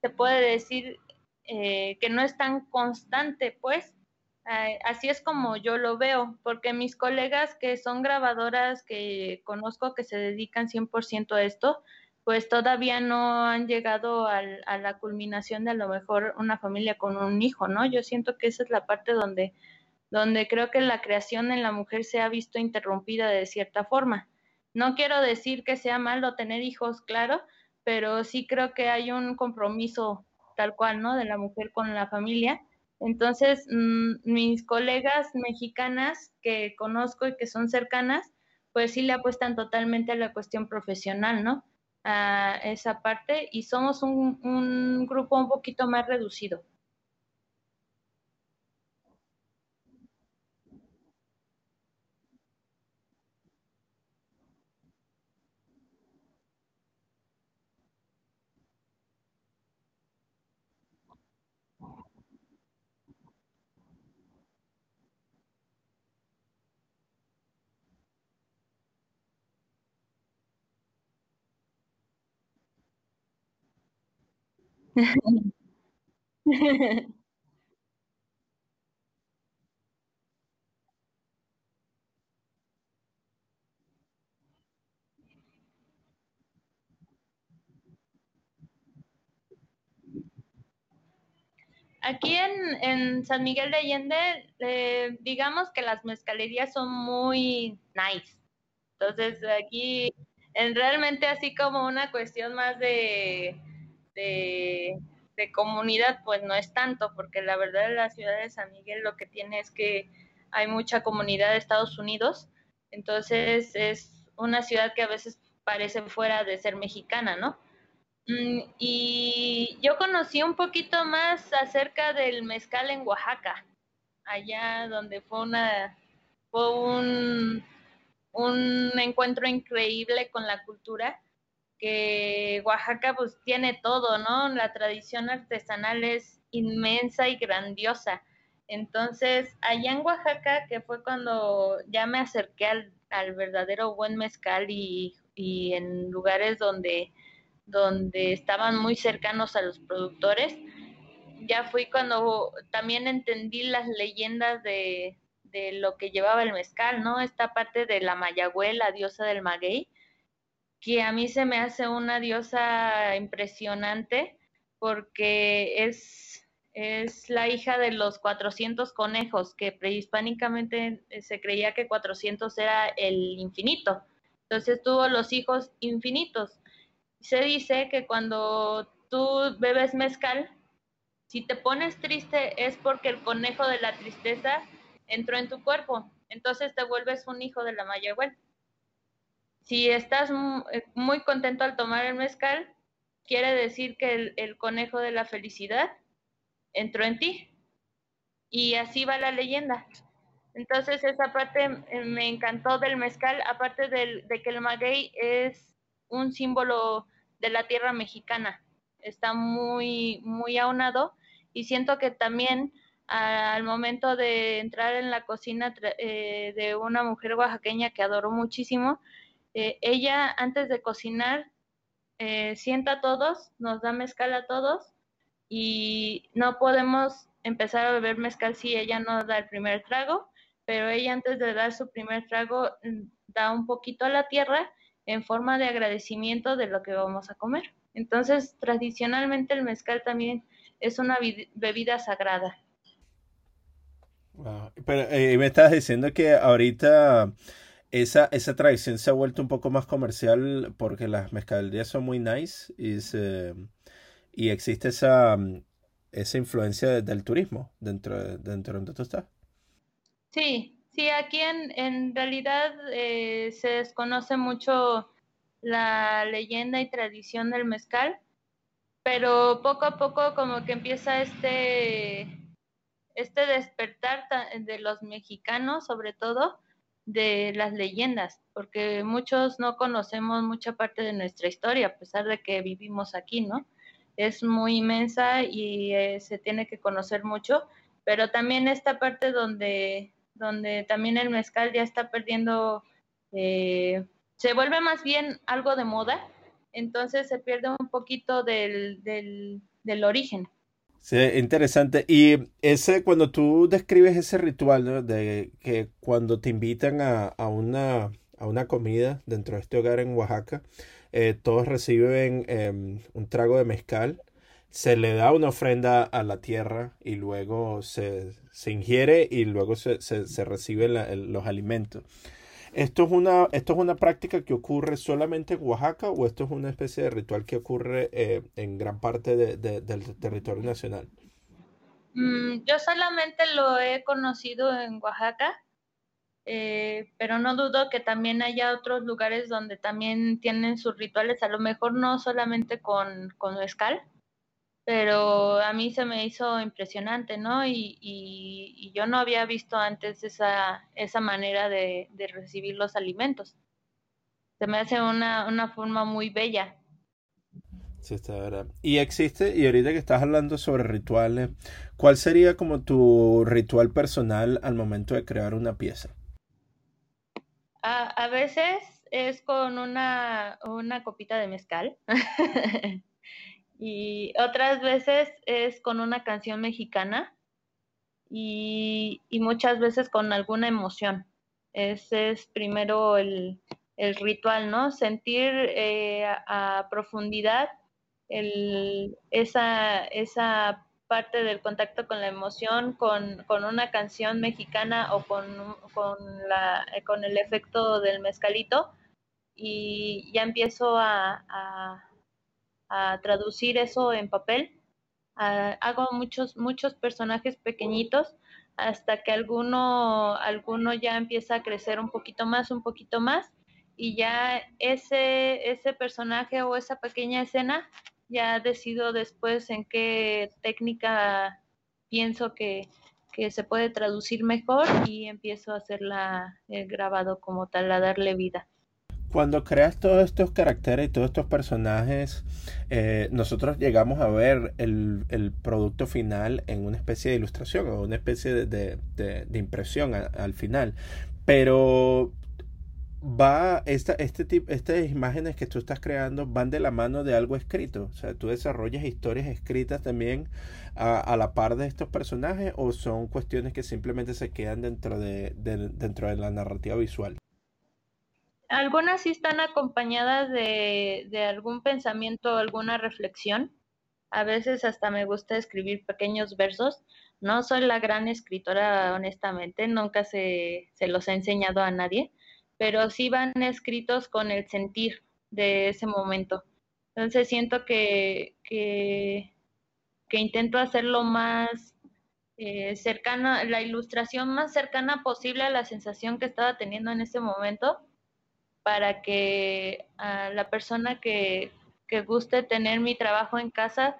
S1: se puede decir eh, que no es tan constante, pues. así es como yo lo veo, porque mis colegas que son grabadoras que conozco que se dedican 100% a esto, pues todavía no han llegado a la culminación de a lo mejor una familia con un hijo, ¿no? Yo siento que esa es la parte donde, donde creo que la creación en la mujer se ha visto interrumpida de cierta forma. No quiero decir que sea malo tener hijos, claro, pero sí creo que hay un compromiso tal cual, ¿no? De la mujer con la familia. Entonces, mm, mis colegas mexicanas que conozco y que son cercanas, pues sí le apuestan totalmente a la cuestión profesional, ¿no? A esa parte y somos un, un grupo un poquito más reducido. <laughs> Aquí en, San Miguel de Allende, eh, digamos que las mezcalerías son muy nice. Entonces, aquí, en realmente así como una cuestión más de de, comunidad, pues no es tanto, porque la verdad la ciudad de San Miguel lo que tiene es que hay mucha comunidad de Estados Unidos, entonces es una ciudad que a veces parece fuera de ser mexicana, ¿no? Mm, y yo conocí un poquito más acerca del mezcal en Oaxaca, allá donde fue una fue un, un encuentro increíble con la cultura que Oaxaca pues tiene todo, ¿no? La tradición artesanal es inmensa y grandiosa. Entonces, allá en Oaxaca, que fue cuando ya me acerqué al, verdadero buen mezcal y, y, en lugares donde, donde estaban muy cercanos a los productores, ya fui cuando también entendí las leyendas de, de lo que llevaba el mezcal, ¿no? Esta parte de la Mayagüe, la diosa del maguey, que a mí se me hace una diosa impresionante porque es, es la hija de los 400 conejos, que prehispánicamente eh, se creía que 400 era el infinito. Entonces tuvo los hijos infinitos. Se dice que cuando tú bebes mezcal, si te pones triste es porque el conejo de la tristeza entró en tu cuerpo. Entonces te vuelves un hijo de la Mayagüel. Si estás eh, muy contento al tomar el mezcal, quiere decir que el, conejo de la felicidad entró en ti. Y así va la leyenda. Entonces esa parte eh, me encantó del mezcal, aparte de que el maguey es un símbolo de la tierra mexicana. Está muy, muy aunado y siento que también al momento de entrar en la cocina eh, de una mujer oaxaqueña que adoro muchísimo, eh, ella antes de cocinar eh, sienta a todos, nos da mezcal a todos y no podemos empezar a beber mezcal si ella no da el primer trago, pero ella antes de dar su primer trago mm, da un poquito a la tierra en forma de agradecimiento de lo que vamos a comer. Entonces, tradicionalmente el mezcal también es una bebida sagrada.
S2: Pero eh, me estabas diciendo que ahorita esa, esa tradición se ha vuelto un poco más comercial porque las mezcalerías son muy nice y, y existe esa, esa influencia del turismo dentro, dentro de donde tú estás.
S1: Sí, sí, aquí en, en realidad eh, se desconoce mucho la leyenda y tradición del mezcal, pero poco a poco como que empieza este este despertar de los mexicanos, sobre todo, de las leyendas, porque muchos no conocemos mucha parte de nuestra historia, a pesar de que vivimos aquí, ¿no? Es muy inmensa y eh, se tiene que conocer mucho, pero también esta parte donde, donde también el mezcal ya está perdiendo, eh, se vuelve más bien algo de moda, entonces se pierde un poquito del, del, del origen.
S2: Sí, interesante. Y ese, cuando tú describes ese ritual. De que cuando te invitan a, a, una, a una comida dentro de este hogar en Oaxaca, eh, todos reciben em, un trago de mezcal, se le da una ofrenda a la tierra y luego se, se ingiere y luego se, se, se reciben los alimentos. ¿Esto es, una, ¿Esto es una práctica que ocurre solamente en Oaxaca o esto es una especie de ritual que ocurre eh, en gran parte del territorio nacional?
S1: Mm, yo solamente lo he conocido en Oaxaca, eh, pero no dudo que también haya otros lugares donde también tienen sus rituales, a lo mejor no solamente con, con mezcal, pero a mí se me hizo impresionante, ¿no? Y, y, yo no había visto antes esa, esa manera de, de, recibir los alimentos. Se me hace una, una forma muy bella.
S2: Sí, está verdad. Y existe, y ahorita que estás hablando sobre rituales, ¿cuál sería como tu ritual personal al momento de crear una pieza?
S1: A, a veces es con una, una copita de mezcal. <laughs> y otras veces es con una canción mexicana y, muchas veces con alguna emoción. Ese es primero el, ritual, ¿no? Sentir eh, a, profundidad el, esa, esa parte del contacto con la emoción, con, una canción mexicana o con, con, la, con el efecto del mezcalito y ya empiezo a traducir eso en papel. hago muchos, muchos personajes pequeñitos hasta que alguno, alguno ya empieza a crecer un poquito más, un poquito más, y ya ese, ese personaje o esa pequeña escena ya decido después en qué técnica pienso que, que se puede traducir mejor y empiezo a hacerla el grabado como tal, a darle vida
S2: cuando creas todos estos caracteres y todos estos personajes, eh, nosotros llegamos a ver el, el, producto final en una especie de ilustración o una especie de, de, impresión al final. Pero va esta, este tipo, estas imágenes que tú estás creando van de la mano de algo escrito. O sea, tú desarrollas historias escritas también a, a la par de estos personajes o son cuestiones que simplemente se quedan dentro de, dentro de la narrativa visual.
S1: Algunas sí están acompañadas de, algún pensamiento alguna reflexión. A veces hasta me gusta escribir pequeños versos. No soy la gran escritora, honestamente, nunca se, se los he enseñado a nadie, pero sí van escritos con el sentir de ese momento. Entonces siento que, que, que intento hacerlo más eh, cercana, la ilustración más cercana posible a la sensación que estaba teniendo en ese momento para que a la persona que, guste tener mi trabajo en casa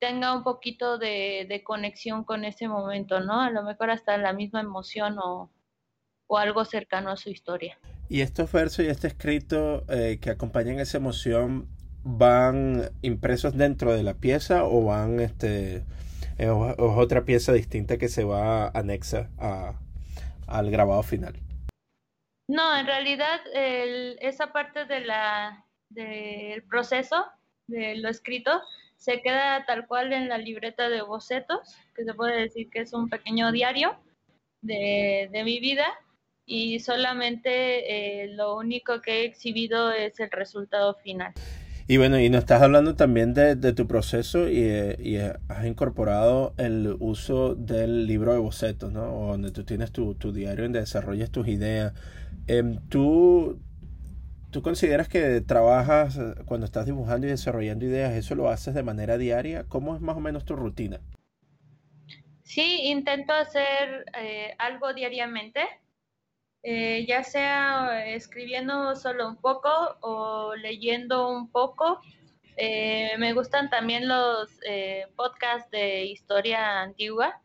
S1: tenga un poquito de, conexión con ese momento, ¿no? A lo mejor hasta la misma emoción o, algo cercano a su historia.
S2: ¿Y estos versos y este escrito eh, que acompañan esa emoción van impresos dentro de la pieza o van, este, eh, o, es otra pieza distinta que se va anexa a, al grabado final?
S1: No, en realidad esa parte de la, del proceso de lo escrito se queda tal cual en la libreta de bocetos, que se puede decir que es un pequeño diario de, de mi vida y solamente eh, lo único que he exhibido es el resultado final.
S2: Y bueno, y nos estás hablando también de, tu proceso y, y, has incorporado el uso del libro de bocetos, ¿no? donde tú tienes tu, tu diario donde desarrollas tus ideas. Em, ¿tú, ¿Tú consideras que trabajas eh, cuando estás dibujando y desarrollando ideas, eso lo haces de manera diaria? ¿Cómo es más o menos tu rutina?
S1: Sí, intento hacer eh, algo diariamente, eh, ya sea escribiendo solo un poco o leyendo un poco. me gustan también los podcasts de historia antigua,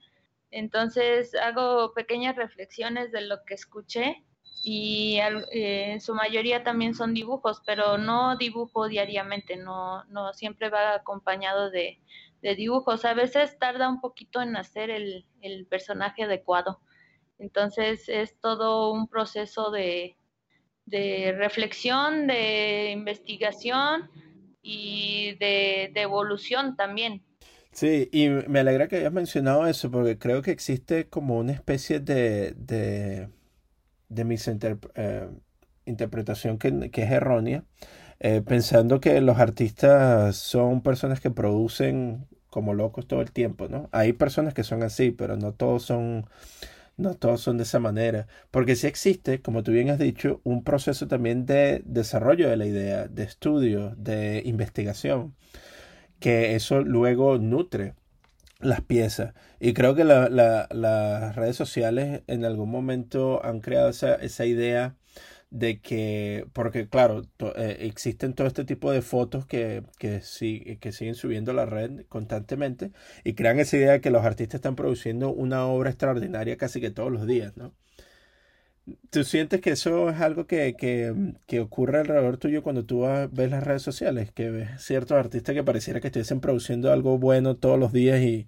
S1: entonces hago pequeñas reflexiones de lo que escuché y eh, en su mayoría también son dibujos, pero no dibujo diariamente, no, no siempre va acompañado de, dibujos. A veces tarda un poquito en hacer el, personaje adecuado. Entonces es todo un proceso de, de reflexión, de investigación y de, evolución también.
S2: Sí, y me alegra que hayas mencionado eso, porque creo que existe como una especie de de mi eh, interpretación que, es errónea, eh, pensando que los artistas son personas que producen como locos todo el tiempo, ¿no? Hay personas que son así, pero no todos son, no todos son de esa manera, porque sí existe, como tú bien has dicho, un proceso también de desarrollo de la idea, de estudio, de investigación, que eso luego nutre las piezas. Y creo que las redes sociales en algún momento han creado esa, esa idea de que, porque claro, eh, existen todo este tipo de fotos que, que, que siguen subiendo a la red constantemente y crean esa idea de que los artistas están produciendo una obra extraordinaria casi que todos los días, ¿no? ¿Tú sientes que eso es algo que, que, ocurre alrededor tuyo cuando tú ves las redes sociales? Que ves ciertos artistas que pareciera que estuviesen produciendo algo bueno todos los días y,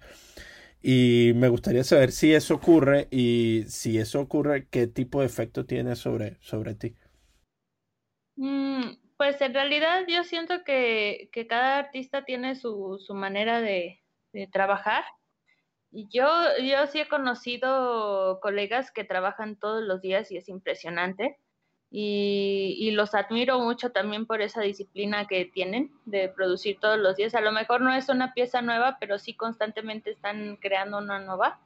S2: y me gustaría saber si eso ocurre y si eso ocurre, ¿qué tipo de efecto tiene sobre, sobre ti?
S1: Mm, pues en realidad yo siento que, que cada artista tiene su, su manera de, de trabajar yo, yo sí he conocido colegas que trabajan todos los días y es impresionante. Y, y, los admiro mucho también por esa disciplina que tienen de producir todos los días. A lo mejor no es una pieza nueva, pero sí constantemente están creando una nueva.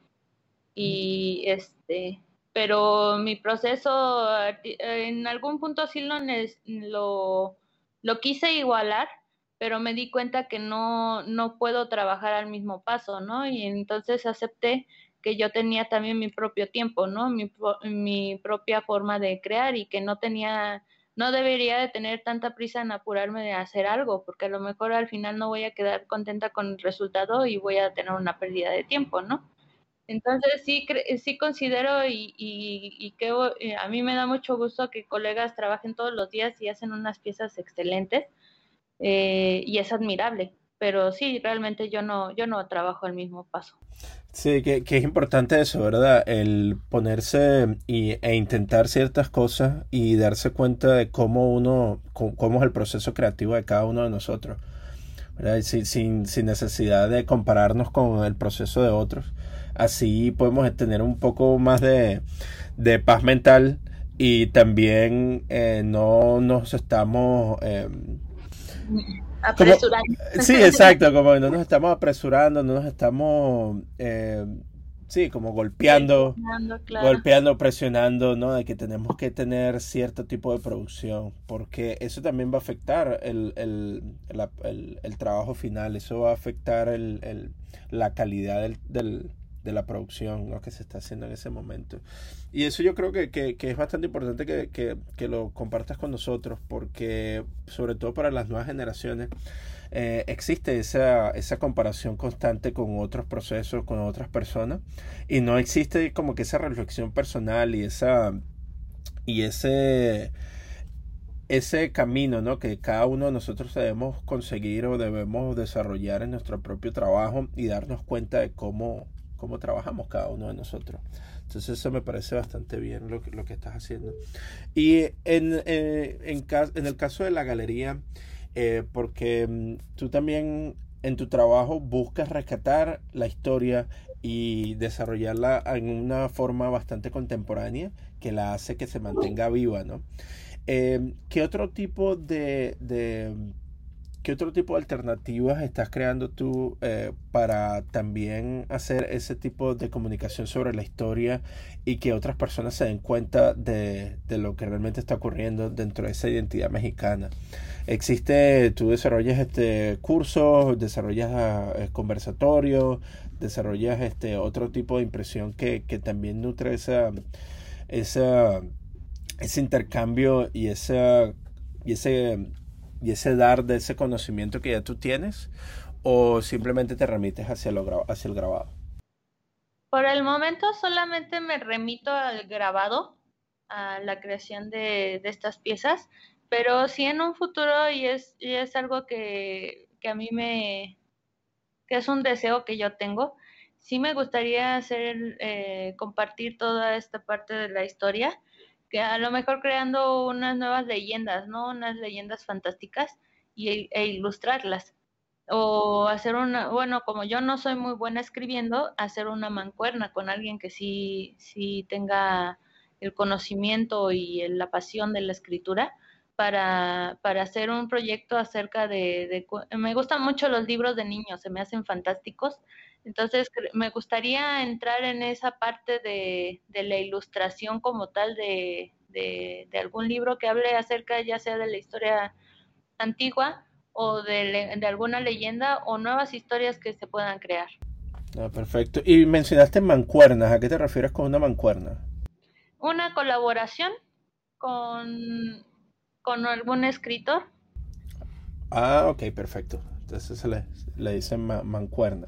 S1: Y este, pero mi proceso en algún punto sí lo, lo, lo quise igualar pero me di cuenta que no, no puedo trabajar al mismo paso, ¿no? Y entonces acepté que yo tenía también mi propio tiempo, ¿no? Mi, mi propia forma de crear y que no tenía, no debería de tener tanta prisa en apurarme de hacer algo, porque a lo mejor al final no voy a quedar contenta con el resultado y voy a tener una pérdida de tiempo, ¿no? Entonces sí, sí considero y, y, y que eh, a mí me da mucho gusto que colegas trabajen todos los días y hacen unas piezas excelentes eh, y es admirable. Pero sí, realmente yo no, yo no trabajo al mismo paso.
S2: Sí, que, es importante eso, ¿verdad? El ponerse y, e intentar ciertas cosas y darse cuenta de cómo uno, cómo, es el proceso creativo de cada uno de nosotros. Sin, sin, sin, necesidad de compararnos con el proceso de otros. Así podemos tener un poco más de, de paz mental y también eh, no nos estamos... Eh,
S1: Apresurando.
S2: sí, <laughs> exacto, como no nos estamos apresurando, no nos estamos, eh, sí, como golpeando, golpeando, presionando, ¿no? De que tenemos que tener cierto tipo de producción, porque eso también va a afectar el, el, el, trabajo final, eso va a afectar el, la calidad del de la producción ¿no? que se está haciendo en ese momento. Y eso yo creo que, que, es bastante importante que, que, lo compartas con nosotros, porque sobre todo para las nuevas generaciones eh, existe esa, esa comparación constante con otros procesos, con otras personas, y no existe como que esa reflexión personal y esa y ese ese camino ¿no? que cada uno de nosotros debemos conseguir o debemos desarrollar en nuestro propio trabajo y darnos cuenta de cómo, cómo trabajamos cada uno de nosotros. Entonces eso me parece bastante bien lo que, estás haciendo. Y en, eh, en, el caso de la galería, eh, porque mm, tú también en tu trabajo buscas rescatar la historia y desarrollarla en una forma bastante contemporánea que la hace que se mantenga viva, ¿no? Eh, ¿Qué otro tipo de, ¿qué otro tipo de alternativas estás creando tú eh, para también hacer ese tipo de comunicación sobre la historia y que otras personas se den cuenta de, lo que realmente está ocurriendo dentro de esa identidad mexicana? Existe, tú desarrollas este cursos, desarrollas eh, conversatorios, desarrollas este otro tipo de impresión que, que también nutre ese intercambio y esa y ese y ese dar de ese conocimiento que ya tú tienes o simplemente te remites hacia, lo, hacia el grabado?
S1: Por el momento solamente me remito al grabado, a la creación de, estas piezas, pero sí en un futuro y es, es algo que, a mí me, que es un deseo que yo tengo, sí me gustaría hacer, eh, compartir toda esta parte de la historia que a lo mejor creando unas nuevas leyendas, ¿no? Unas leyendas fantásticas y, e ilustrarlas. O hacer una, bueno, como yo no soy muy buena escribiendo, hacer una mancuerna con alguien que sí, sí tenga el conocimiento y la pasión de la escritura para, para hacer un proyecto acerca de, de, Me gustan mucho los libros de niños, se me hacen fantásticos entonces, me gustaría entrar en esa parte de, la ilustración como tal de, algún libro que hable acerca ya sea de la historia antigua o de, alguna leyenda o nuevas historias que se puedan crear.
S2: Ah, perfecto. Y mencionaste mancuernas. ¿A qué te refieres con una mancuerna?
S1: Una colaboración con, con algún escritor.
S2: Ah, ok, perfecto. Entonces se le, le dicen mancuerna.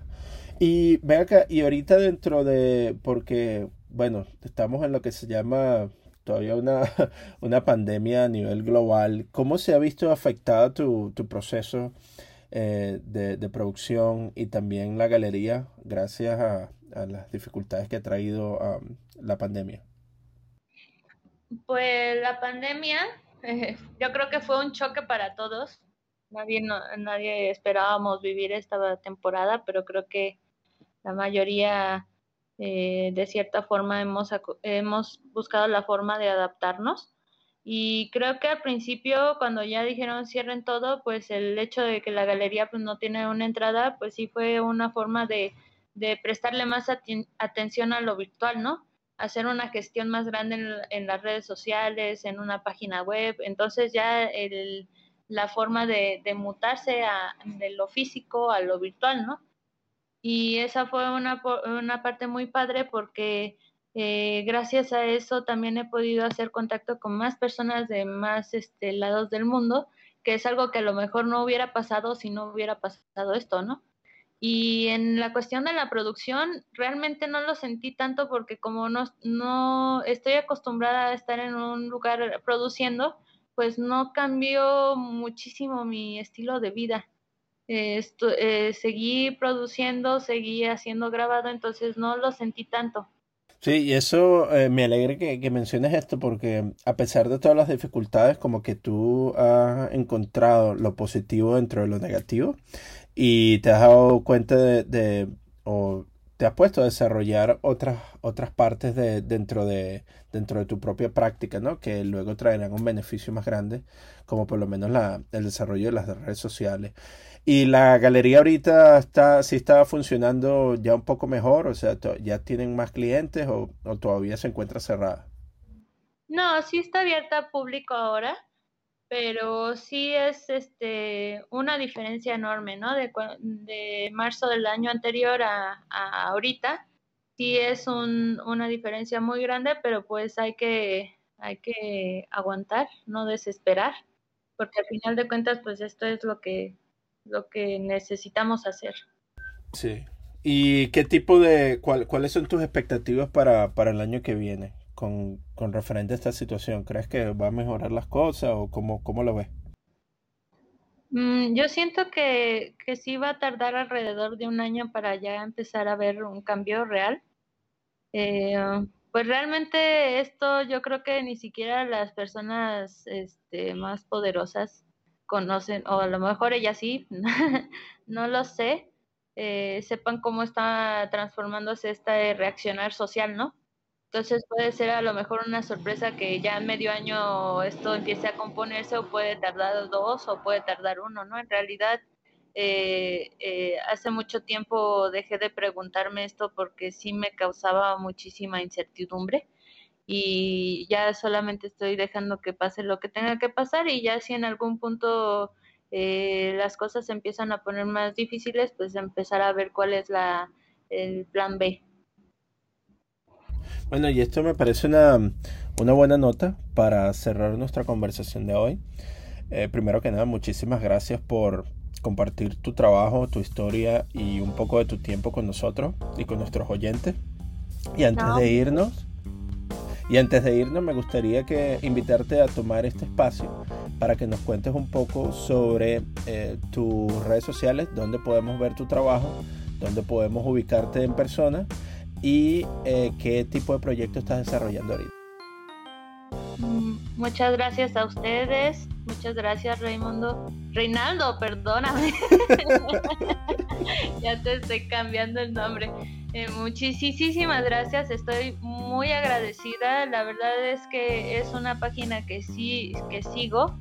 S2: Y ve acá, y ahorita dentro de, porque, bueno, estamos en lo que se llama todavía una, <laughs> una pandemia a nivel global, ¿cómo se ha visto afectada tu, tu proceso eh, de, de, producción y también la galería gracias a, las dificultades que ha traído um, la pandemia?
S1: Pues la pandemia, <laughs> yo creo que fue un choque para todos. Nadie, no, nadie esperábamos vivir esta temporada, pero creo que la mayoría eh, de cierta forma hemos, hemos buscado la forma de adaptarnos. Y creo que al principio, cuando ya dijeron cierren todo, pues el hecho de que la galería pues no tiene una entrada, pues sí fue una forma de, de prestarle más atención a lo virtual, ¿no? Hacer una gestión más grande en, en, las redes sociales, en una página web. Entonces ya el, la forma de, de mutarse de lo físico a lo virtual, ¿no? Y esa fue una, una parte muy padre porque eh, gracias a eso también he podido hacer contacto con más personas de más este, lados del mundo, que es algo que a lo mejor no hubiera pasado si no hubiera pasado esto, ¿no? Y en la cuestión de la producción, realmente no lo sentí tanto porque como no, no estoy acostumbrada a estar en un lugar produciendo, pues no cambió muchísimo mi estilo de vida esto, eh, seguí produciendo, seguí haciendo grabado, entonces no lo sentí tanto.
S2: Sí, y eso eh, me alegra que, que, menciones esto porque a pesar de todas las dificultades, como que tú has encontrado lo positivo dentro de lo negativo y te has dado cuenta de, de o te has puesto a desarrollar otras, otras partes de, dentro, de, dentro de tu propia práctica, ¿no? Que luego traerán un beneficio más grande, como por lo menos la, el desarrollo de las redes sociales. Y la galería ahorita está, sí está funcionando ya un poco mejor, o sea, ya tienen más clientes o, todavía se encuentra cerrada.
S1: No, sí está abierta al público ahora, pero sí es este una diferencia enorme, ¿no? De, de marzo del año anterior a, a ahorita, sí es un, una diferencia muy grande, pero pues hay que, hay que aguantar, no desesperar, porque al final de cuentas, pues esto es lo que lo que necesitamos hacer.
S2: Sí. ¿Y qué tipo de, cuáles son tus expectativas para, para el año que viene con, con, referente a esta situación? ¿Crees que va a mejorar las cosas o cómo, cómo lo ves?
S1: Mm, yo siento que, que sí va a tardar alrededor de un año para ya empezar a ver un cambio real. Eh, pues realmente esto yo creo que ni siquiera las personas este, más poderosas conocen, o a lo mejor ella sí, <laughs> no lo sé, eh, sepan cómo está transformándose este reaccionar social, ¿no? Entonces puede ser a lo mejor una sorpresa que ya en medio año esto empiece a componerse o puede tardar dos o puede tardar uno, ¿no? En realidad eh, eh, hace mucho tiempo dejé de preguntarme esto porque sí me causaba muchísima incertidumbre y ya solamente estoy dejando que pase lo que tenga que pasar y ya si en algún punto eh, las cosas empiezan a poner más difíciles, pues empezar a ver cuál es la, el plan B.
S2: Bueno, y esto me parece una, una buena nota para cerrar nuestra conversación de hoy. primero que nada, muchísimas gracias por, compartir tu trabajo, tu historia y un poco de tu tiempo con nosotros y con nuestros oyentes. Y antes de irnos, y antes de irnos me gustaría que invitarte a tomar este espacio para que nos cuentes un poco sobre eh, tus redes sociales, dónde podemos ver tu trabajo, dónde podemos ubicarte en persona y eh, qué tipo de proyecto estás desarrollando ahorita.
S1: Mm, muchas gracias a ustedes, muchas gracias Raimundo, Reinaldo, perdóname, <laughs> ya te estoy cambiando el nombre. Eh, muchísimas gracias, estoy muy agradecida, la verdad es que es una página que sí, que sigo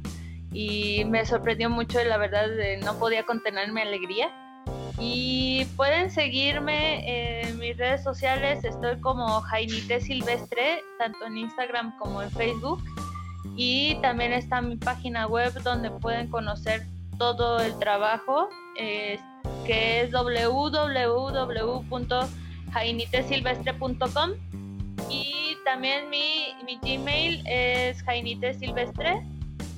S1: y me sorprendió mucho, la verdad no podía contener mi alegría y pueden seguirme en mis redes sociales, estoy como Jainite Silvestre, tanto en Instagram como en Facebook. Y también está mi página web donde pueden conocer todo el trabajo, que es www.jainitesilvestre.com. Y también mi, mi Gmail es jainitesilvestre,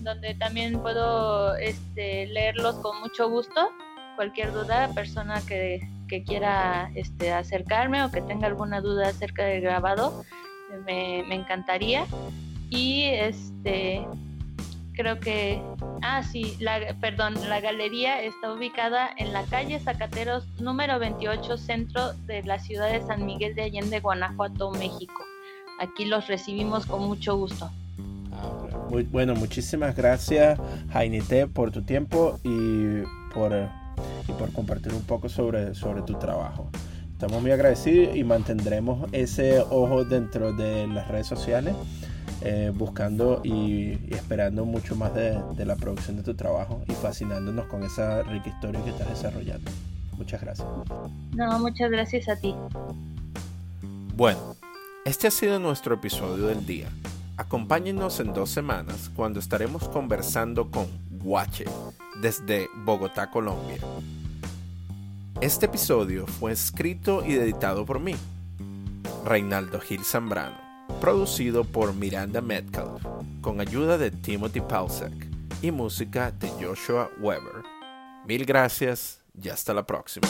S1: donde también puedo este, leerlos con mucho gusto cualquier duda, persona que, quiera este, acercarme o que tenga alguna duda acerca del grabado, me, encantaría. Y este creo que, ah, sí, la, perdón, la galería está ubicada en la calle Zacateros número 28, centro de la ciudad de San Miguel de Allende, Guanajuato, México. Aquí los recibimos con mucho gusto.
S2: Ah, muy, bueno, muchísimas gracias, Jainite, por tu tiempo y por y por compartir un poco sobre, sobre tu trabajo. Estamos muy agradecidos y mantendremos ese ojo dentro de las redes sociales, eh, buscando y, esperando mucho más de, de la producción de tu trabajo y fascinándonos con esa rica historia que estás desarrollando. Muchas gracias.
S1: No, muchas gracias a ti.
S2: Bueno, este ha sido nuestro episodio del día. Acompáñenos en dos semanas cuando estaremos conversando con Guache desde Bogotá, Colombia. Este episodio fue escrito y editado por mí, Reinaldo Gil Zambrano, producido por Miranda Metcalf, con ayuda de Timothy Pausek y música de Joshua Weber. Mil gracias y hasta la próxima.